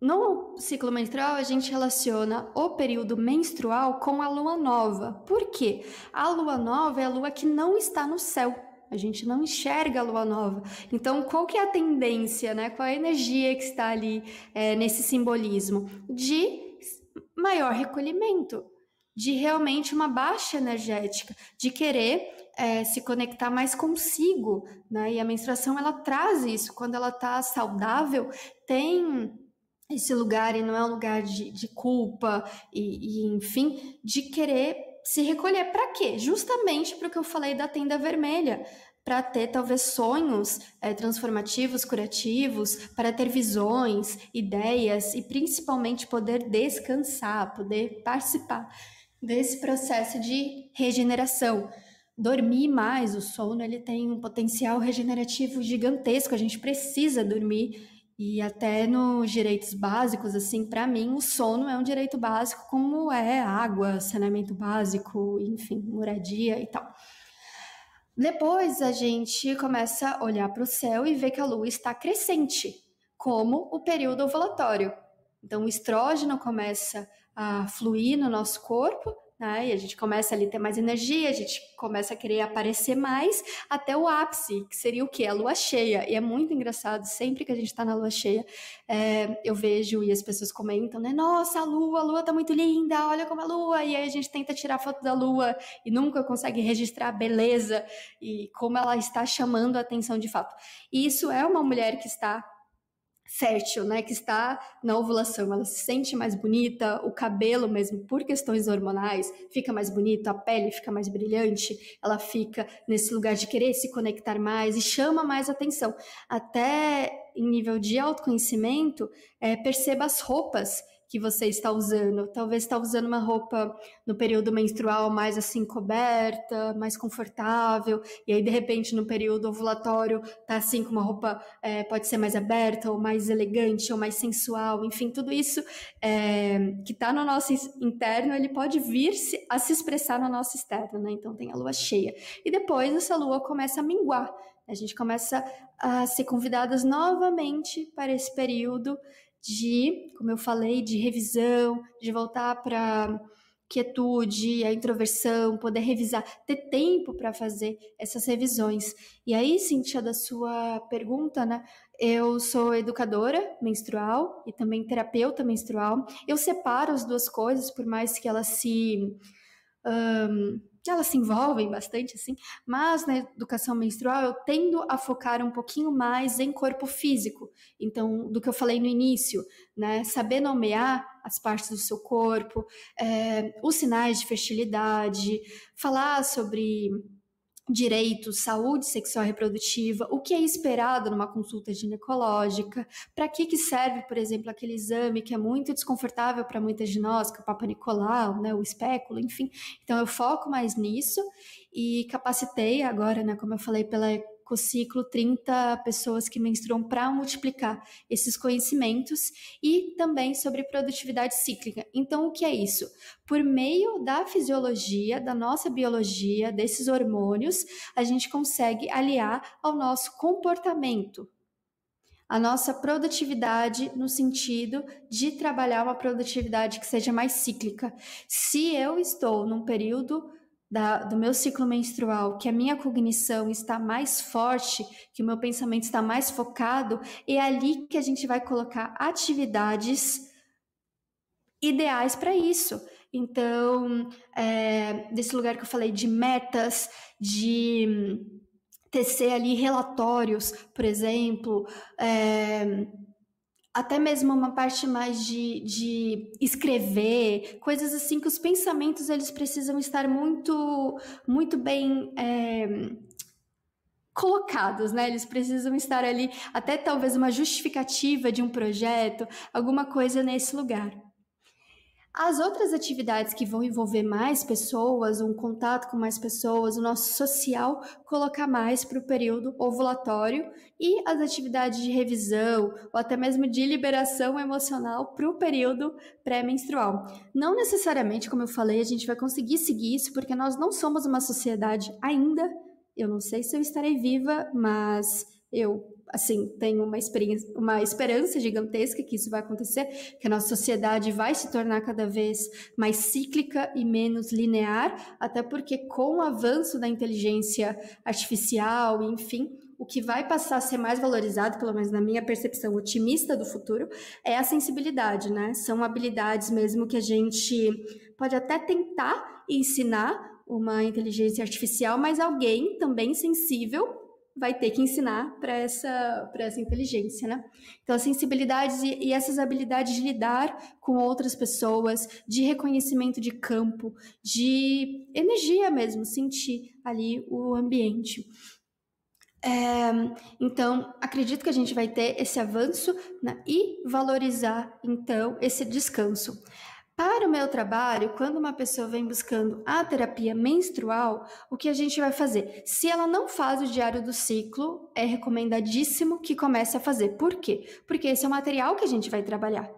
no ciclo menstrual, a gente relaciona o período menstrual com a lua nova. Por quê? A lua nova é a lua que não está no céu. A gente não enxerga a lua nova. Então, qual que é a tendência, né? Qual a energia que está ali é, nesse simbolismo? De maior recolhimento, de realmente uma baixa energética, de querer é, se conectar mais consigo, né? E a menstruação ela traz isso. Quando ela está saudável, tem esse lugar e não é um lugar de, de culpa e, e, enfim, de querer se recolher. Para quê? Justamente para o que eu falei da tenda vermelha. Para ter talvez sonhos é, transformativos, curativos, para ter visões, ideias e principalmente poder descansar, poder participar desse processo de regeneração dormir mais, o sono ele tem um potencial regenerativo gigantesco, a gente precisa dormir e até nos direitos básicos, assim, para mim, o sono é um direito básico, como é água, saneamento básico, enfim, moradia e tal. Depois a gente começa a olhar para o céu e ver que a lua está crescente, como o período ovulatório. Então, o estrógeno começa a fluir no nosso corpo né? E a gente começa ali a ter mais energia, a gente começa a querer aparecer mais até o ápice, que seria o quê? A lua cheia. E é muito engraçado, sempre que a gente está na lua cheia, é, eu vejo e as pessoas comentam, né? Nossa, a lua, a lua tá muito linda, olha como a lua. E aí a gente tenta tirar foto da lua e nunca consegue registrar a beleza e como ela está chamando a atenção de fato. E isso é uma mulher que está fértil, né, que está na ovulação, ela se sente mais bonita, o cabelo mesmo por questões hormonais fica mais bonito, a pele fica mais brilhante, ela fica nesse lugar de querer se conectar mais e chama mais atenção. Até em nível de autoconhecimento, é, perceba as roupas que você está usando. Talvez está usando uma roupa no período menstrual mais assim coberta, mais confortável, e aí de repente no período ovulatório tá assim com uma roupa é, pode ser mais aberta ou mais elegante ou mais sensual, enfim, tudo isso é, que está no nosso interno ele pode vir -se a se expressar no nosso externo, né? Então tem a lua cheia e depois essa lua começa a minguar. A gente começa a ser convidadas novamente para esse período de, como eu falei, de revisão, de voltar para quietude, a introversão, poder revisar, ter tempo para fazer essas revisões. E aí, Cintia, da sua pergunta, né? Eu sou educadora menstrual e também terapeuta menstrual. Eu separo as duas coisas, por mais que elas se um, elas se envolvem bastante, assim, mas na educação menstrual eu tendo a focar um pouquinho mais em corpo físico. Então, do que eu falei no início, né? Saber nomear as partes do seu corpo, é, os sinais de fertilidade, falar sobre direitos, saúde sexual e reprodutiva, o que é esperado numa consulta ginecológica, para que, que serve, por exemplo, aquele exame que é muito desconfortável para muitas de nós, que é o Papa Nicolau, né, o espéculo, enfim. Então eu foco mais nisso e capacitei agora, né, como eu falei, pela ciclo 30 pessoas que menstruam para multiplicar esses conhecimentos e também sobre produtividade cíclica. Então, o que é isso? Por meio da fisiologia, da nossa biologia, desses hormônios, a gente consegue aliar ao nosso comportamento, a nossa produtividade no sentido de trabalhar uma produtividade que seja mais cíclica. Se eu estou num período da, do meu ciclo menstrual, que a minha cognição está mais forte, que o meu pensamento está mais focado, é ali que a gente vai colocar atividades ideais para isso. Então, é, desse lugar que eu falei de metas, de tecer ali relatórios, por exemplo, é, até mesmo uma parte mais de, de escrever, coisas assim que os pensamentos eles precisam estar muito, muito bem é, colocados, né? Eles precisam estar ali, até talvez uma justificativa de um projeto, alguma coisa nesse lugar. As outras atividades que vão envolver mais pessoas, um contato com mais pessoas, o nosso social, colocar mais para o período ovulatório e as atividades de revisão ou até mesmo de liberação emocional para o período pré-menstrual. Não necessariamente, como eu falei, a gente vai conseguir seguir isso porque nós não somos uma sociedade ainda. Eu não sei se eu estarei viva, mas eu assim, tenho uma, uma esperança gigantesca que isso vai acontecer, que a nossa sociedade vai se tornar cada vez mais cíclica e menos linear, até porque com o avanço da inteligência artificial, enfim, o que vai passar a ser mais valorizado, pelo menos na minha percepção otimista do futuro, é a sensibilidade, né? São habilidades mesmo que a gente pode até tentar ensinar uma inteligência artificial, mas alguém também sensível vai ter que ensinar para essa, essa inteligência, né? Então, as sensibilidades e, e, essas habilidades de lidar com outras pessoas, de reconhecimento de campo, de energia mesmo, sentir ali o ambiente. É, então, acredito que a gente vai ter esse avanço né, e valorizar, então, esse descanso. Para o meu trabalho, quando uma pessoa vem buscando a terapia menstrual, o que a gente vai fazer? Se ela não faz o diário do ciclo, é recomendadíssimo que comece a fazer. Por quê? Porque esse é o material que a gente vai trabalhar.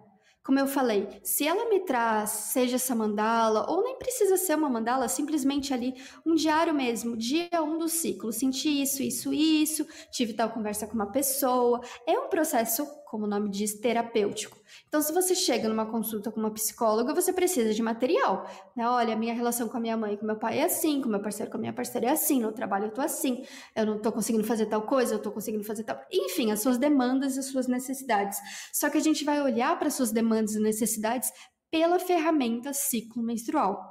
Como eu falei, se ela me traz, seja essa mandala, ou nem precisa ser uma mandala, simplesmente ali um diário mesmo, dia 1 um do ciclo, senti isso, isso, isso, tive tal conversa com uma pessoa, é um processo, como o nome diz, terapêutico. Então, se você chega numa consulta com uma psicóloga, você precisa de material. Né? Olha, minha relação com a minha mãe e com meu pai é assim, com meu parceiro com a minha parceira é assim, no trabalho eu tô assim, eu não tô conseguindo fazer tal coisa, eu tô conseguindo fazer tal. Enfim, as suas demandas e as suas necessidades. Só que a gente vai olhar para as suas demandas e necessidades pela ferramenta ciclo menstrual,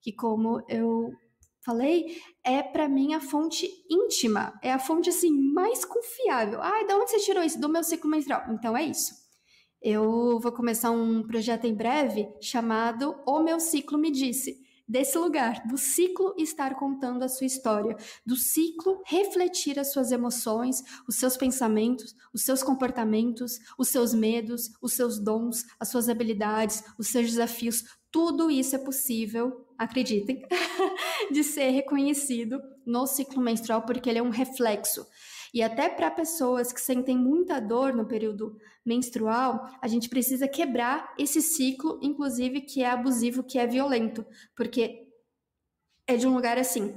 que como eu falei, é para mim a fonte íntima, é a fonte assim mais confiável. Ai, de onde você tirou isso? Do meu ciclo menstrual. Então é isso. Eu vou começar um projeto em breve chamado O Meu Ciclo Me Disse. desse lugar, do ciclo estar contando a sua história, do ciclo refletir as suas emoções, os seus pensamentos, os seus comportamentos, os seus medos, os seus dons, as suas habilidades, os seus desafios. Tudo isso é possível, acreditem, de ser reconhecido no ciclo menstrual, porque ele é um reflexo. E até para pessoas que sentem muita dor no período menstrual, a gente precisa quebrar esse ciclo, inclusive que é abusivo, que é violento, porque é de um lugar assim.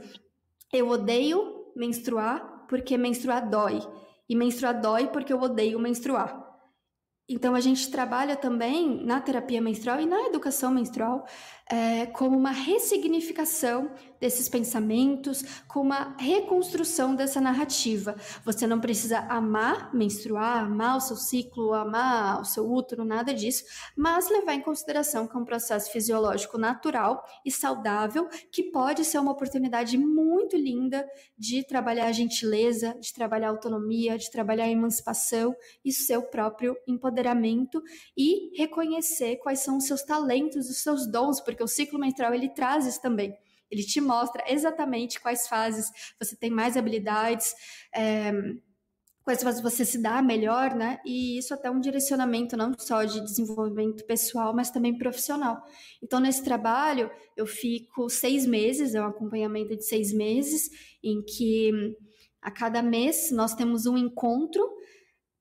Eu odeio menstruar porque menstruar dói. E menstruar dói porque eu odeio menstruar. Então, a gente trabalha também na terapia menstrual e na educação menstrual é, como uma ressignificação desses pensamentos, com uma reconstrução dessa narrativa. Você não precisa amar menstruar, amar o seu ciclo, amar o seu útero, nada disso, mas levar em consideração que é um processo fisiológico natural e saudável que pode ser uma oportunidade muito linda de trabalhar a gentileza, de trabalhar a autonomia, de trabalhar a emancipação e seu próprio empoderamento e reconhecer quais são os seus talentos, os seus dons, porque o ciclo menstrual ele traz isso também. Ele te mostra exatamente quais fases você tem mais habilidades, é, quais fases você se dá melhor, né? E isso até um direcionamento não só de desenvolvimento pessoal, mas também profissional. Então, nesse trabalho, eu fico seis meses, é um acompanhamento de seis meses, em que a cada mês nós temos um encontro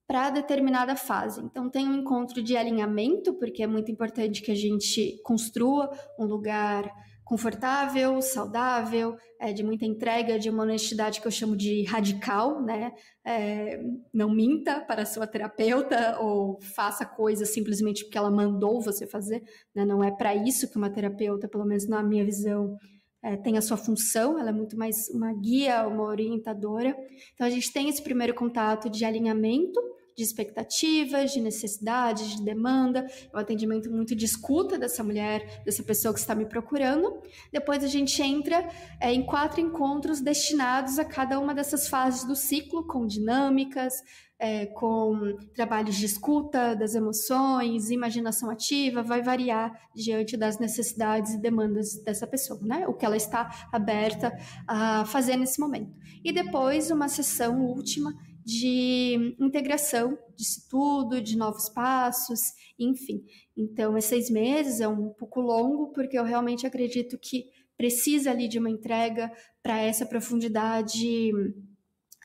para determinada fase. Então, tem um encontro de alinhamento, porque é muito importante que a gente construa um lugar confortável, saudável, é, de muita entrega, de uma honestidade que eu chamo de radical, né? É, não minta para a sua terapeuta ou faça coisas simplesmente porque ela mandou você fazer, né? Não é para isso que uma terapeuta, pelo menos na minha visão, é, tem a sua função, ela é muito mais uma guia, uma orientadora. Então a gente tem esse primeiro contato de alinhamento de expectativas, de necessidades, de demanda, é um atendimento muito de escuta dessa mulher, dessa pessoa que está me procurando. Depois a gente entra é, em quatro encontros destinados a cada uma dessas fases do ciclo, com dinâmicas, é, com trabalhos de escuta das emoções, imaginação ativa, vai variar diante das necessidades e demandas dessa pessoa, né? O que ela está aberta a fazer nesse momento. E depois uma sessão última de integração disso tudo, de novos passos, enfim. Então, esses seis meses é um pouco longo, porque eu realmente acredito que precisa ali de uma entrega para essa profundidade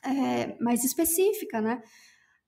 é, mais específica, né?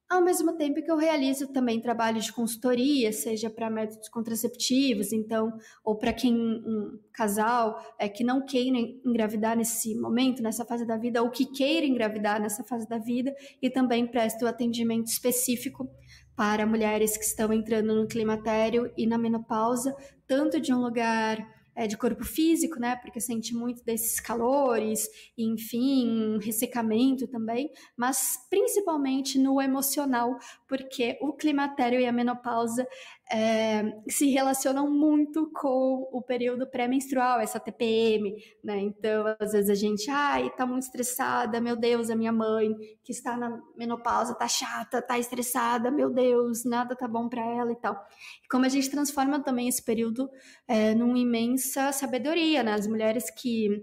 Ao mesmo tempo que eu realizo também trabalho de consultoria, seja para métodos contraceptivos, então, ou para quem um casal é, que não queira engravidar nesse momento, nessa fase da vida, ou que queira engravidar nessa fase da vida, e também presto atendimento específico para mulheres que estão entrando no climatério e na menopausa, tanto de um lugar é, de corpo físico, né? Porque sente muito desses calores, enfim, ressecamento também, mas principalmente no emocional, porque o climatério e a menopausa é, se relacionam muito com o período pré-menstrual, essa TPM, né? Então, às vezes a gente, ai, tá muito estressada, meu Deus, a minha mãe que está na menopausa tá chata, tá estressada, meu Deus, nada tá bom para ela e tal. E como a gente transforma também esse período é, numa imensa sabedoria, né? As mulheres que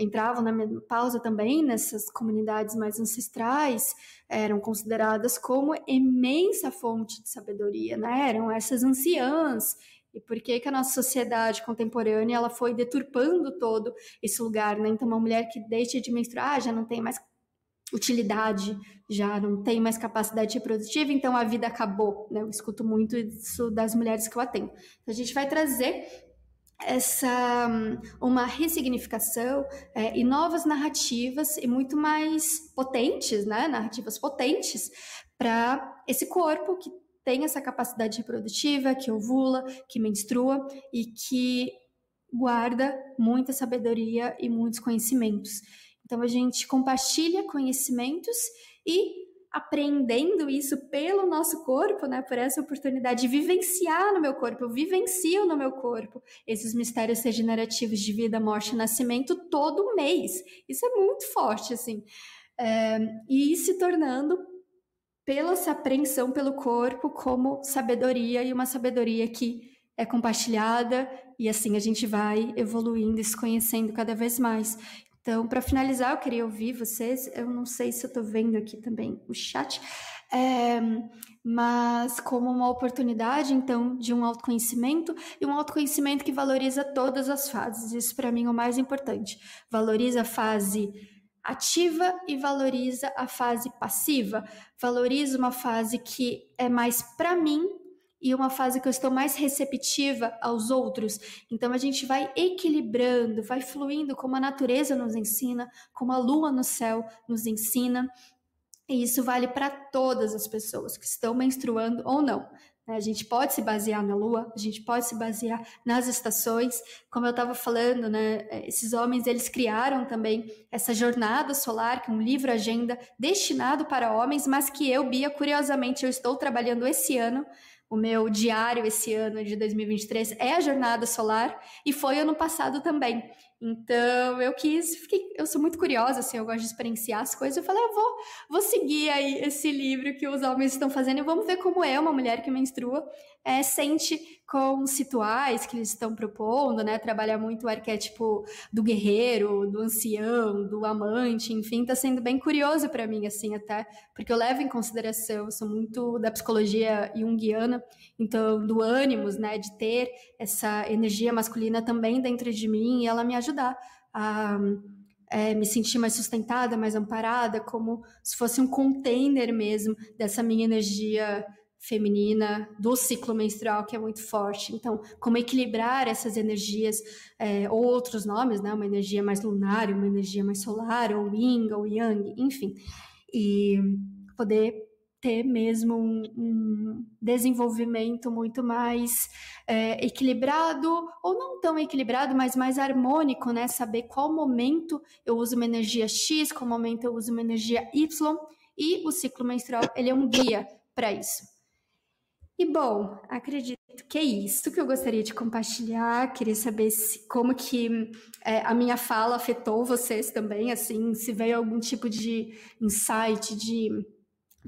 entravam na menopausa também, nessas comunidades mais ancestrais, eram consideradas como imensa fonte de sabedoria, né? Eram essas anciãs. E por que, que a nossa sociedade contemporânea ela foi deturpando todo esse lugar, né? Então, uma mulher que deixa de menstruar já não tem mais utilidade, já não tem mais capacidade reprodutiva, então a vida acabou, né? Eu escuto muito isso das mulheres que eu atendo. Então, a gente vai trazer essa uma ressignificação é, e novas narrativas e muito mais potentes, né? Narrativas potentes para esse corpo que tem essa capacidade reprodutiva, que ovula, que menstrua e que guarda muita sabedoria e muitos conhecimentos. Então a gente compartilha conhecimentos e aprendendo isso pelo nosso corpo, né, por essa oportunidade de vivenciar no meu corpo, eu vivencio no meu corpo esses mistérios regenerativos de vida, morte e nascimento todo mês. Isso é muito forte, assim. É, e se tornando pela essa apreensão pelo corpo como sabedoria e uma sabedoria que é compartilhada e assim a gente vai evoluindo e se conhecendo cada vez mais. Então, para finalizar, eu queria ouvir vocês. Eu não sei se eu estou vendo aqui também o chat, é, mas como uma oportunidade, então, de um autoconhecimento e um autoconhecimento que valoriza todas as fases. Isso, para mim, é o mais importante. Valoriza a fase ativa e valoriza a fase passiva. Valoriza uma fase que é mais para mim e uma fase que eu estou mais receptiva aos outros. Então a gente vai equilibrando, vai fluindo como a natureza nos ensina, como a lua no céu nos ensina. E isso vale para todas as pessoas que estão menstruando ou não. Né? A gente pode se basear na lua, a gente pode se basear nas estações. Como eu estava falando, né, esses homens eles criaram também essa jornada solar, que é um livro agenda destinado para homens, mas que eu, Bia, curiosamente, eu estou trabalhando esse ano o meu diário esse ano de 2023 é a jornada solar e foi ano passado também. Então eu quis, fiquei, eu sou muito curiosa, assim, eu gosto de experienciar as coisas. Eu falei, eu vou, vou seguir aí esse livro que os homens estão fazendo e vamos ver como é uma mulher que menstrua é, sente com os rituais que eles estão propondo, né? Trabalhar muito o arquétipo do guerreiro, do ancião, do amante, enfim, tá sendo bem curioso para mim, assim, até, porque eu levo em consideração, eu sou muito da psicologia junguiana, então, do ânimos, né, de ter essa energia masculina também dentro de mim e ela me ajudar a é, me sentir mais sustentada, mais amparada, como se fosse um container mesmo dessa minha energia feminina do ciclo menstrual que é muito forte. Então, como equilibrar essas energias, é, ou outros nomes, né? Uma energia mais lunar, uma energia mais solar, ou yin, ou yang, enfim, e poder ter mesmo um, um desenvolvimento muito mais é, equilibrado, ou não tão equilibrado, mas mais harmônico, né? Saber qual momento eu uso uma energia X, qual momento eu uso uma energia Y, e o ciclo menstrual, ele é um guia para isso. E bom, acredito que é isso que eu gostaria de compartilhar. Queria saber se, como que é, a minha fala afetou vocês também, assim, se veio algum tipo de insight, de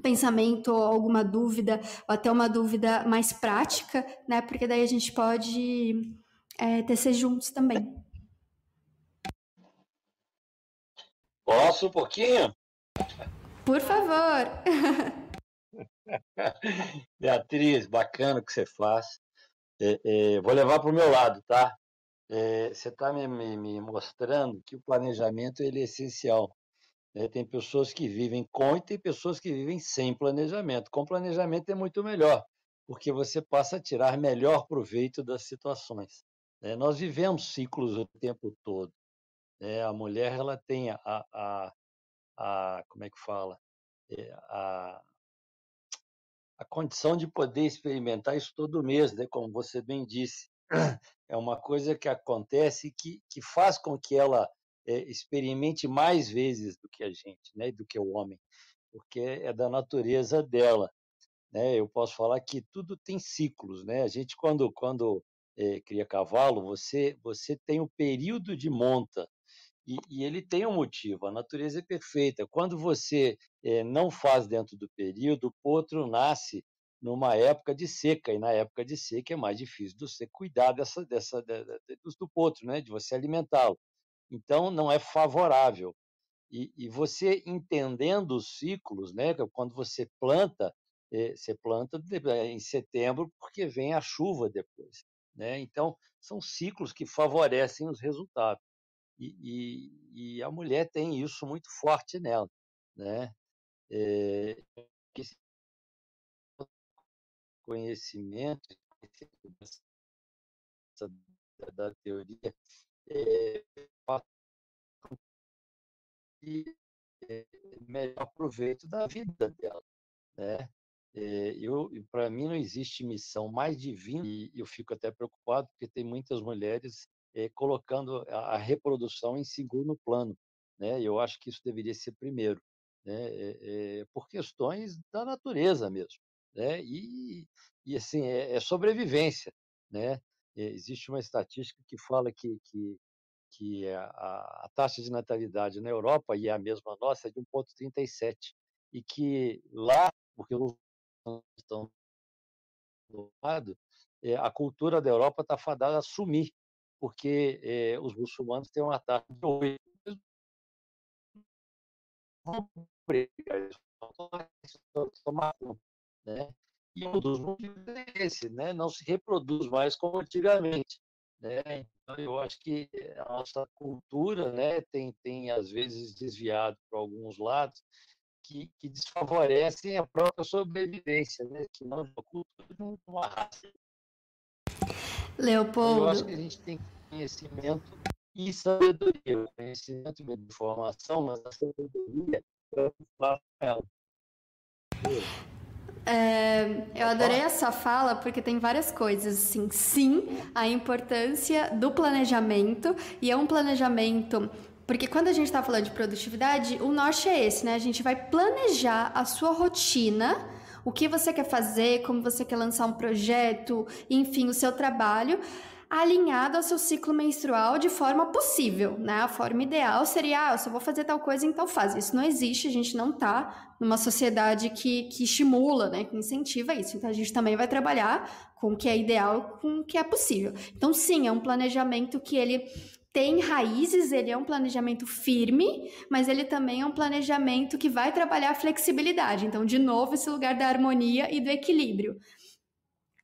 pensamento, alguma dúvida, ou até uma dúvida mais prática, né? Porque daí a gente pode é, tecer juntos também. Posso um pouquinho? Por favor. Beatriz, bacana o que você faz. É, é, vou levar para o meu lado, tá? É, você está me, me, me, mostrando que o planejamento ele é essencial. Né? Tem pessoas que vivem com e tem pessoas que vivem sem planejamento. Com planejamento é muito melhor, porque você passa a tirar melhor proveito das situações. Né? Nós vivemos ciclos o tempo todo. Né? A mulher ela tem a, a, a como é que fala? É, a, a condição de poder experimentar isso todo mês, né? como você bem disse. É uma coisa que acontece que, que faz com que ela é, experimente mais vezes do que a gente, né? do que o homem, porque é da natureza dela. Né? Eu posso falar que tudo tem ciclos. Né? A gente, quando, quando é, cria cavalo, você, você tem o período de monta, e, e, ele tem um motivo, a natureza é perfeita. Quando você é, não faz dentro do período, o potro nasce numa época de seca, e na época de seca é mais difícil de você cuidar dessa, dessa, de, de, do potro, né? de você alimentá-lo. Então, não é favorável. E, e, você entendendo os ciclos, né? quando você planta, é, você planta em setembro porque vem a chuva depois. Né? Então, são ciclos que favorecem os resultados. E, e, e, a mulher tem isso muito forte nela, né? É, conhecimento da teoria é, é, melhor proveito da vida dela, né? É, eu, para mim não existe missão mais divina e eu fico até preocupado porque tem muitas mulheres é, colocando a, a, reprodução em segundo plano. Né? Eu acho que isso deveria ser primeiro, né? É, por questões da natureza mesmo. Né? E, e assim, é, sobrevivência. Né? Existe uma estatística que fala que, que, que a, a, taxa de natalidade na Europa, e é a mesma nossa, é de 1,37. E que lá, porque os estão do lado, é, a cultura da Europa está fadada a sumir, porque é, os muçulmanos têm uma taxa de oito. Né? E um dos motivos é esse, né? não se reproduz mais como antigamente. Né? Então, eu acho que a nossa cultura né, tem, tem, às vezes, desviado para alguns lados que, que, desfavorecem a própria sobrevivência, né? que não é uma cultura de uma raça. Leopoldo. Eu acho que a gente tem conhecimento e sabedoria. Conhecimento e informação, mas a sabedoria é o que ela. É, eu adorei a sua fala porque tem várias coisas. Assim, sim, a importância do planejamento e é um planejamento. Porque quando a gente está falando de produtividade, o norte é esse, né? A gente vai planejar a sua rotina, o que você quer fazer, como você quer lançar um projeto, enfim, o seu trabalho alinhado ao seu ciclo menstrual de forma possível, né? A forma ideal seria, ah, eu só vou fazer tal coisa, então faz. Isso não existe, a gente não tá numa sociedade que, que estimula, né? Que incentiva isso. Então a gente também vai trabalhar com o que é ideal, com o que é possível. Então, sim, é um planejamento que ele tem raízes, ele é um planejamento firme, mas ele também é um planejamento que vai trabalhar a flexibilidade. Então, de novo, esse lugar da harmonia e do equilíbrio.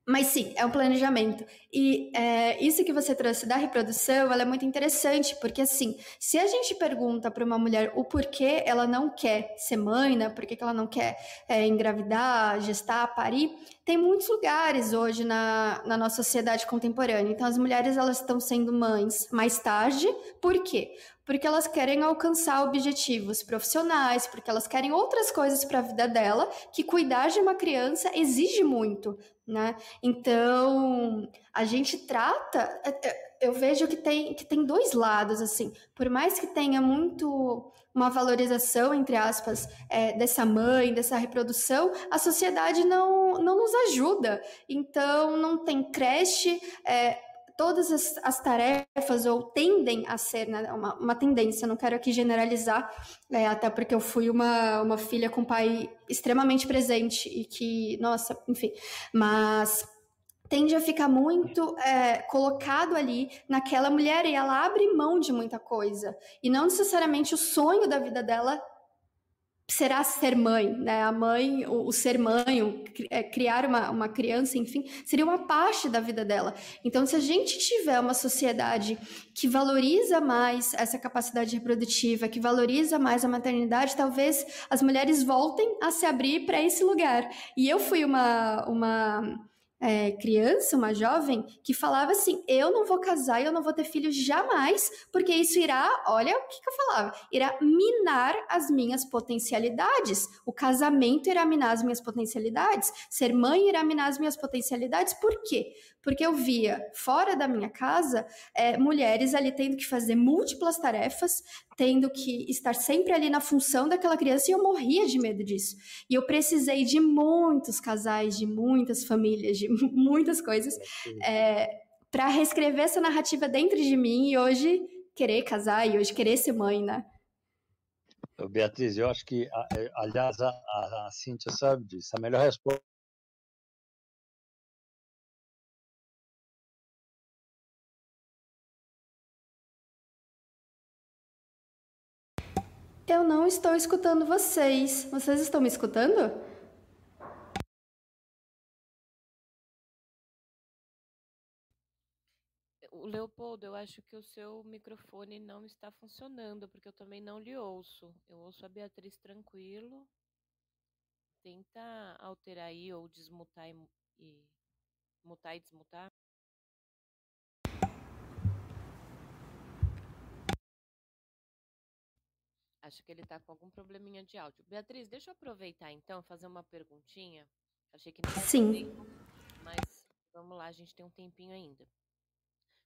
Mas sim, é um planejamento. E é, isso que você trouxe da reprodução, ela é muito interessante, porque assim, se a gente pergunta para uma mulher o porquê ela não quer ser mãe, né? Por que ela não quer é, engravidar, gestar, parir, tem muitos lugares hoje na, na nossa sociedade contemporânea. Então, as mulheres elas estão sendo mães mais tarde, por quê? Porque elas querem alcançar objetivos profissionais, porque elas querem outras coisas para a vida dela, que cuidar de uma criança exige muito, né? Então, a gente trata, é, é, eu vejo que tem, que tem dois lados, assim, por mais que tenha muito uma valorização, entre aspas, é, dessa mãe, dessa reprodução, a sociedade não, não nos ajuda. Então, não tem creche, é, todas as, as, tarefas, ou tendem a ser, né, uma, uma tendência, não quero aqui generalizar, é, até porque eu fui uma, uma filha com pai extremamente presente e que, nossa, enfim, mas tende a ficar muito é, colocado ali naquela mulher e ela abre mão de muita coisa. E não necessariamente o sonho da vida dela será ser mãe, né? A mãe, o, o ser mãe, o, é, criar uma, uma criança, enfim, seria uma parte da vida dela. Então, se a gente tiver uma sociedade que valoriza mais essa capacidade reprodutiva, que valoriza mais a maternidade, talvez as mulheres voltem a se abrir para esse lugar. E eu fui uma, uma é, criança, uma jovem, que falava assim: eu não vou casar e eu não vou ter filhos jamais, porque isso irá, olha o que, que eu falava, irá minar as minhas potencialidades. O casamento irá minar as minhas potencialidades, ser mãe irá minar as minhas potencialidades. Por quê? Porque eu via fora da minha casa é, mulheres ali tendo que fazer múltiplas tarefas, tendo que estar sempre ali na função daquela criança e eu morria de medo disso. E eu precisei de muitos casais, de muitas famílias, de muitas coisas, é, para reescrever essa narrativa dentro de mim e hoje querer casar e hoje querer ser mãe, né? Beatriz, eu acho que, é, aliás, a, a, a Cíntia sabe disso. A melhor resposta Eu não estou escutando vocês. Vocês estão me escutando? O Leopoldo, eu acho que o seu microfone não está funcionando, porque eu também não lhe ouço. Eu ouço a Beatriz tranquilo. Tenta alterar aí ou desmutar e, e mutar e desmutar. Acho que ele está com algum probleminha de áudio. Beatriz, deixa eu aproveitar então fazer uma perguntinha. Achei que não Sim. Tempo, mas vamos lá, a gente tem um tempinho ainda.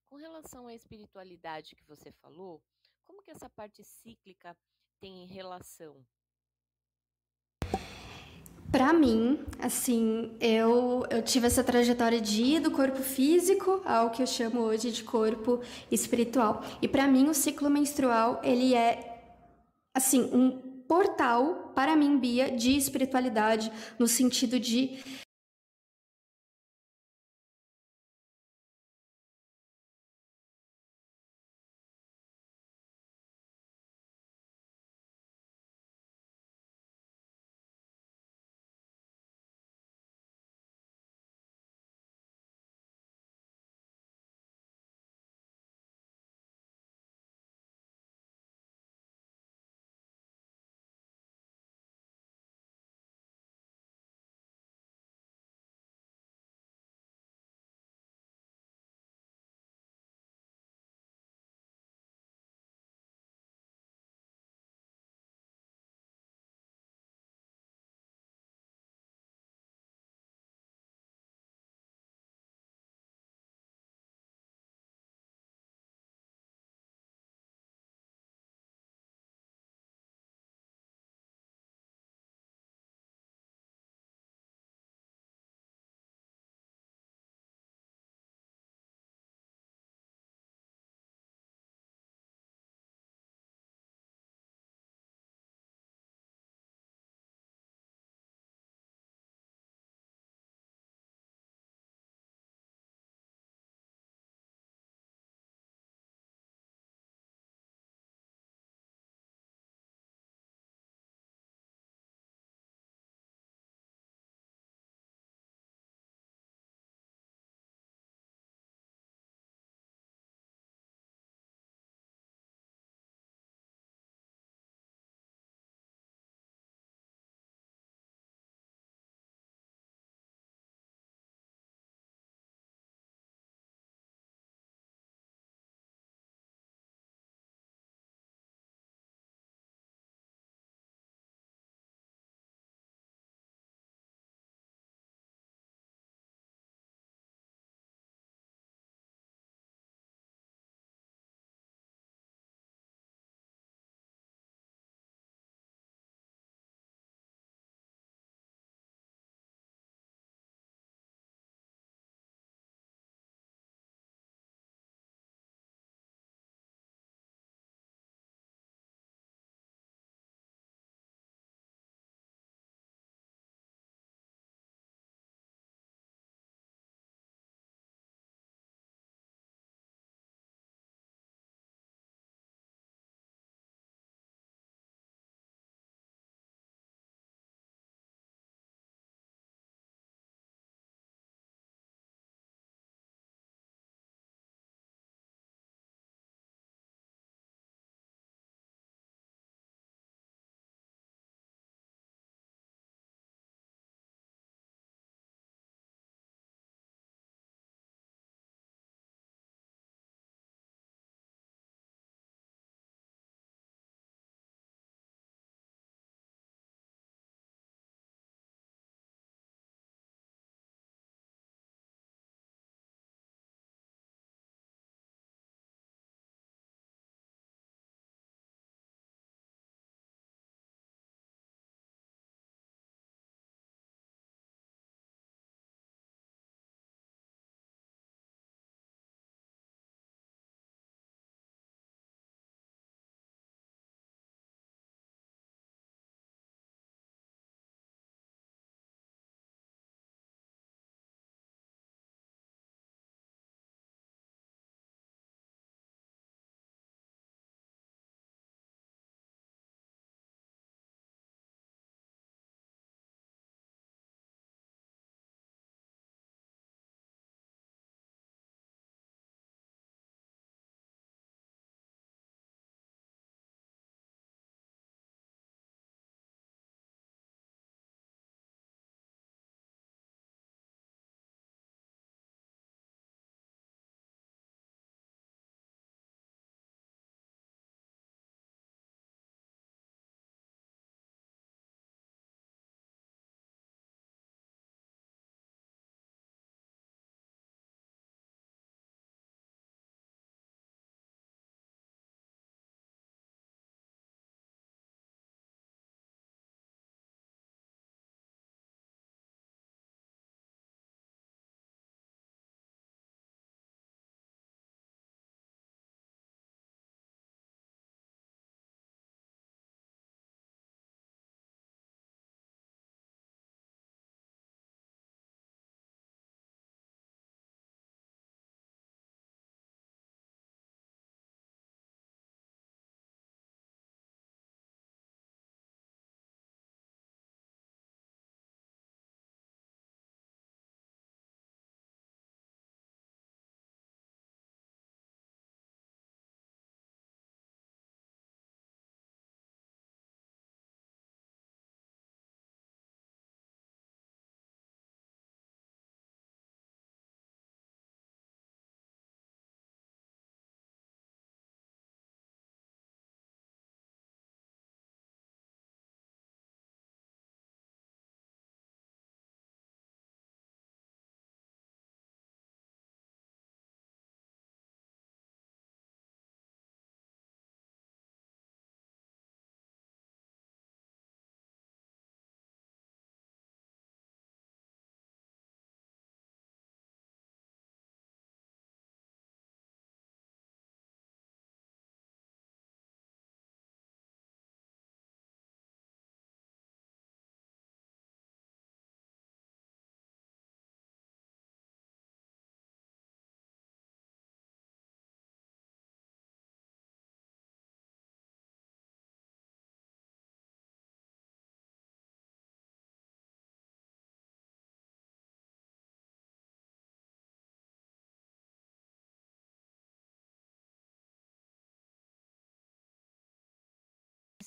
Com relação à espiritualidade que você falou, como que essa parte cíclica tem relação? Para mim, assim, eu, eu tive essa trajetória de ir do corpo físico ao que eu chamo hoje de corpo espiritual. E para mim, o ciclo menstrual, ele é assim, um portal para mim, Bia, de espiritualidade, no sentido de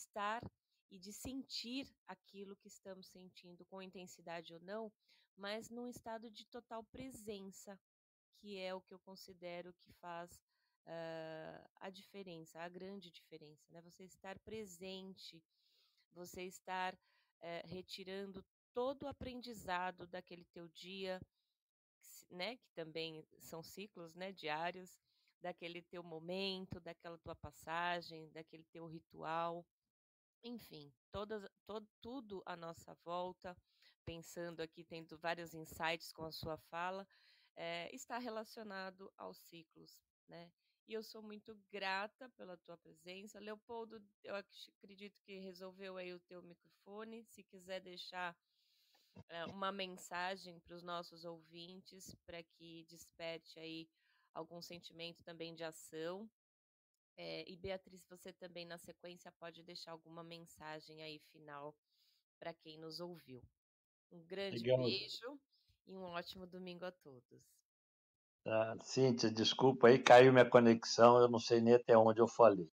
estar e de sentir aquilo que estamos sentindo com intensidade ou não, mas num estado de total presença, que é o que eu considero que faz uh, a diferença, a grande diferença, né? Você estar presente, você estar uh, retirando todo o aprendizado daquele teu dia, né? Que também são ciclos, né? Diários, daquele teu momento, daquela tua passagem, daquele teu ritual enfim, todas, todo, tudo à nossa volta, pensando aqui, tendo vários insights com a sua fala, é, está relacionado aos ciclos, né? E eu sou muito grata pela tua presença. Leopoldo, eu acredito que resolveu aí o teu microfone. Se quiser deixar é, uma mensagem para os nossos ouvintes, para que desperte aí algum sentimento também de ação, é, e Beatriz, você também na sequência pode deixar alguma mensagem aí final para quem nos ouviu. Um grande Legal. beijo e um ótimo domingo a todos. Tá, Cíntia, desculpa aí, caiu minha conexão, eu não sei nem até onde eu falei,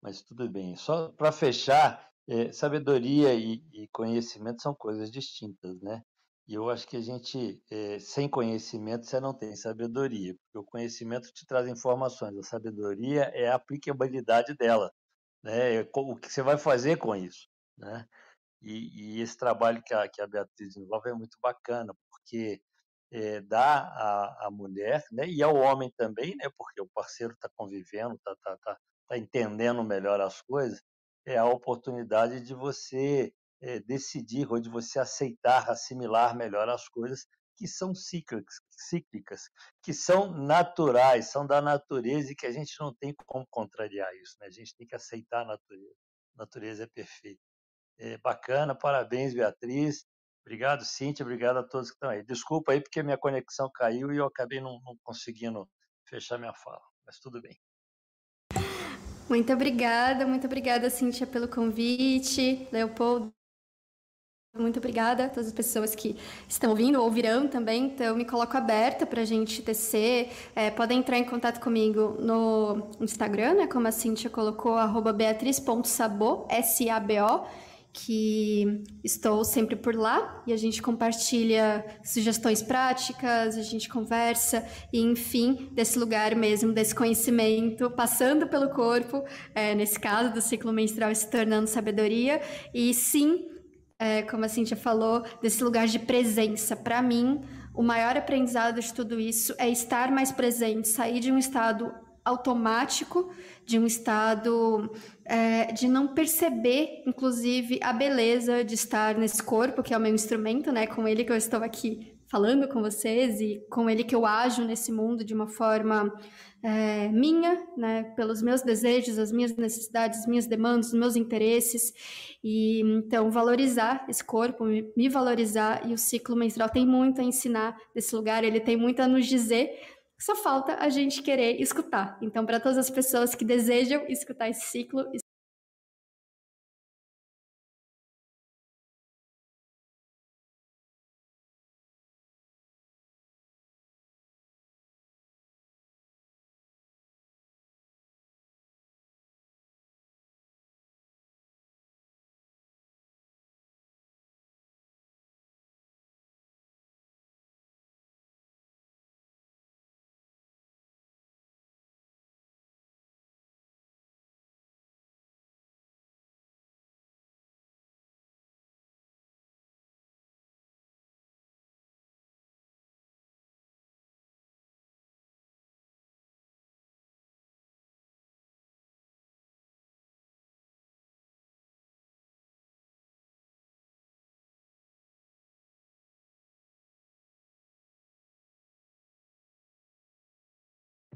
mas tudo bem. Só para fechar, é, sabedoria e, e conhecimento são coisas distintas, né? E eu acho que a gente, é, sem conhecimento, você não tem sabedoria, porque o conhecimento te traz informações, a sabedoria é a aplicabilidade dela, né? É o que você vai fazer com isso, né? E, e esse trabalho que a, que a Beatriz desenvolve é muito bacana, porque é, dá à, à mulher, né, e ao homem também, né, porque o parceiro está convivendo, está tá, tá, tá entendendo melhor as coisas, é a oportunidade de você é, decidir ou de você aceitar, assimilar melhor as coisas que são cíclicas, cíclicas, que são naturais, são da natureza e que a gente não tem como contrariar isso, né? A gente tem que aceitar a natureza. A natureza é perfeita. É bacana, parabéns, Beatriz. Obrigado, Cíntia, obrigado a todos que estão aí. Desculpa aí porque minha conexão caiu e eu acabei não, não conseguindo fechar minha fala, mas tudo bem. Muito obrigada, muito obrigada, Cíntia, pelo convite. Leopoldo, muito obrigada a todas as pessoas que estão ouvindo ou virão também. Então, me coloco aberta para a gente tecer. É, podem entrar em contato comigo no Instagram, né, como a Cintia colocou, beatriz.sabo, S-A-B-O, que estou sempre por lá e a gente compartilha sugestões práticas, a gente conversa e, enfim, desse lugar mesmo, desse conhecimento, passando pelo corpo, é, nesse caso do ciclo menstrual se tornando sabedoria. E sim, é, como a Cintia falou, desse lugar de presença. Para mim, o maior aprendizado de tudo isso é estar mais presente, sair de um estado automático, de um estado é, de não perceber, inclusive, a beleza de estar nesse corpo, que é o meu instrumento, né? Com ele que eu estou aqui falando com vocês e com ele que eu ajo nesse mundo de uma forma é, minha, né, pelos meus desejos, as minhas necessidades, as minhas demandas, os meus interesses. E então valorizar esse corpo, me valorizar e o ciclo menstrual tem muito a ensinar desse lugar, ele tem muito a nos dizer. Só falta a gente querer escutar. Então, para todas as pessoas que desejam escutar esse ciclo,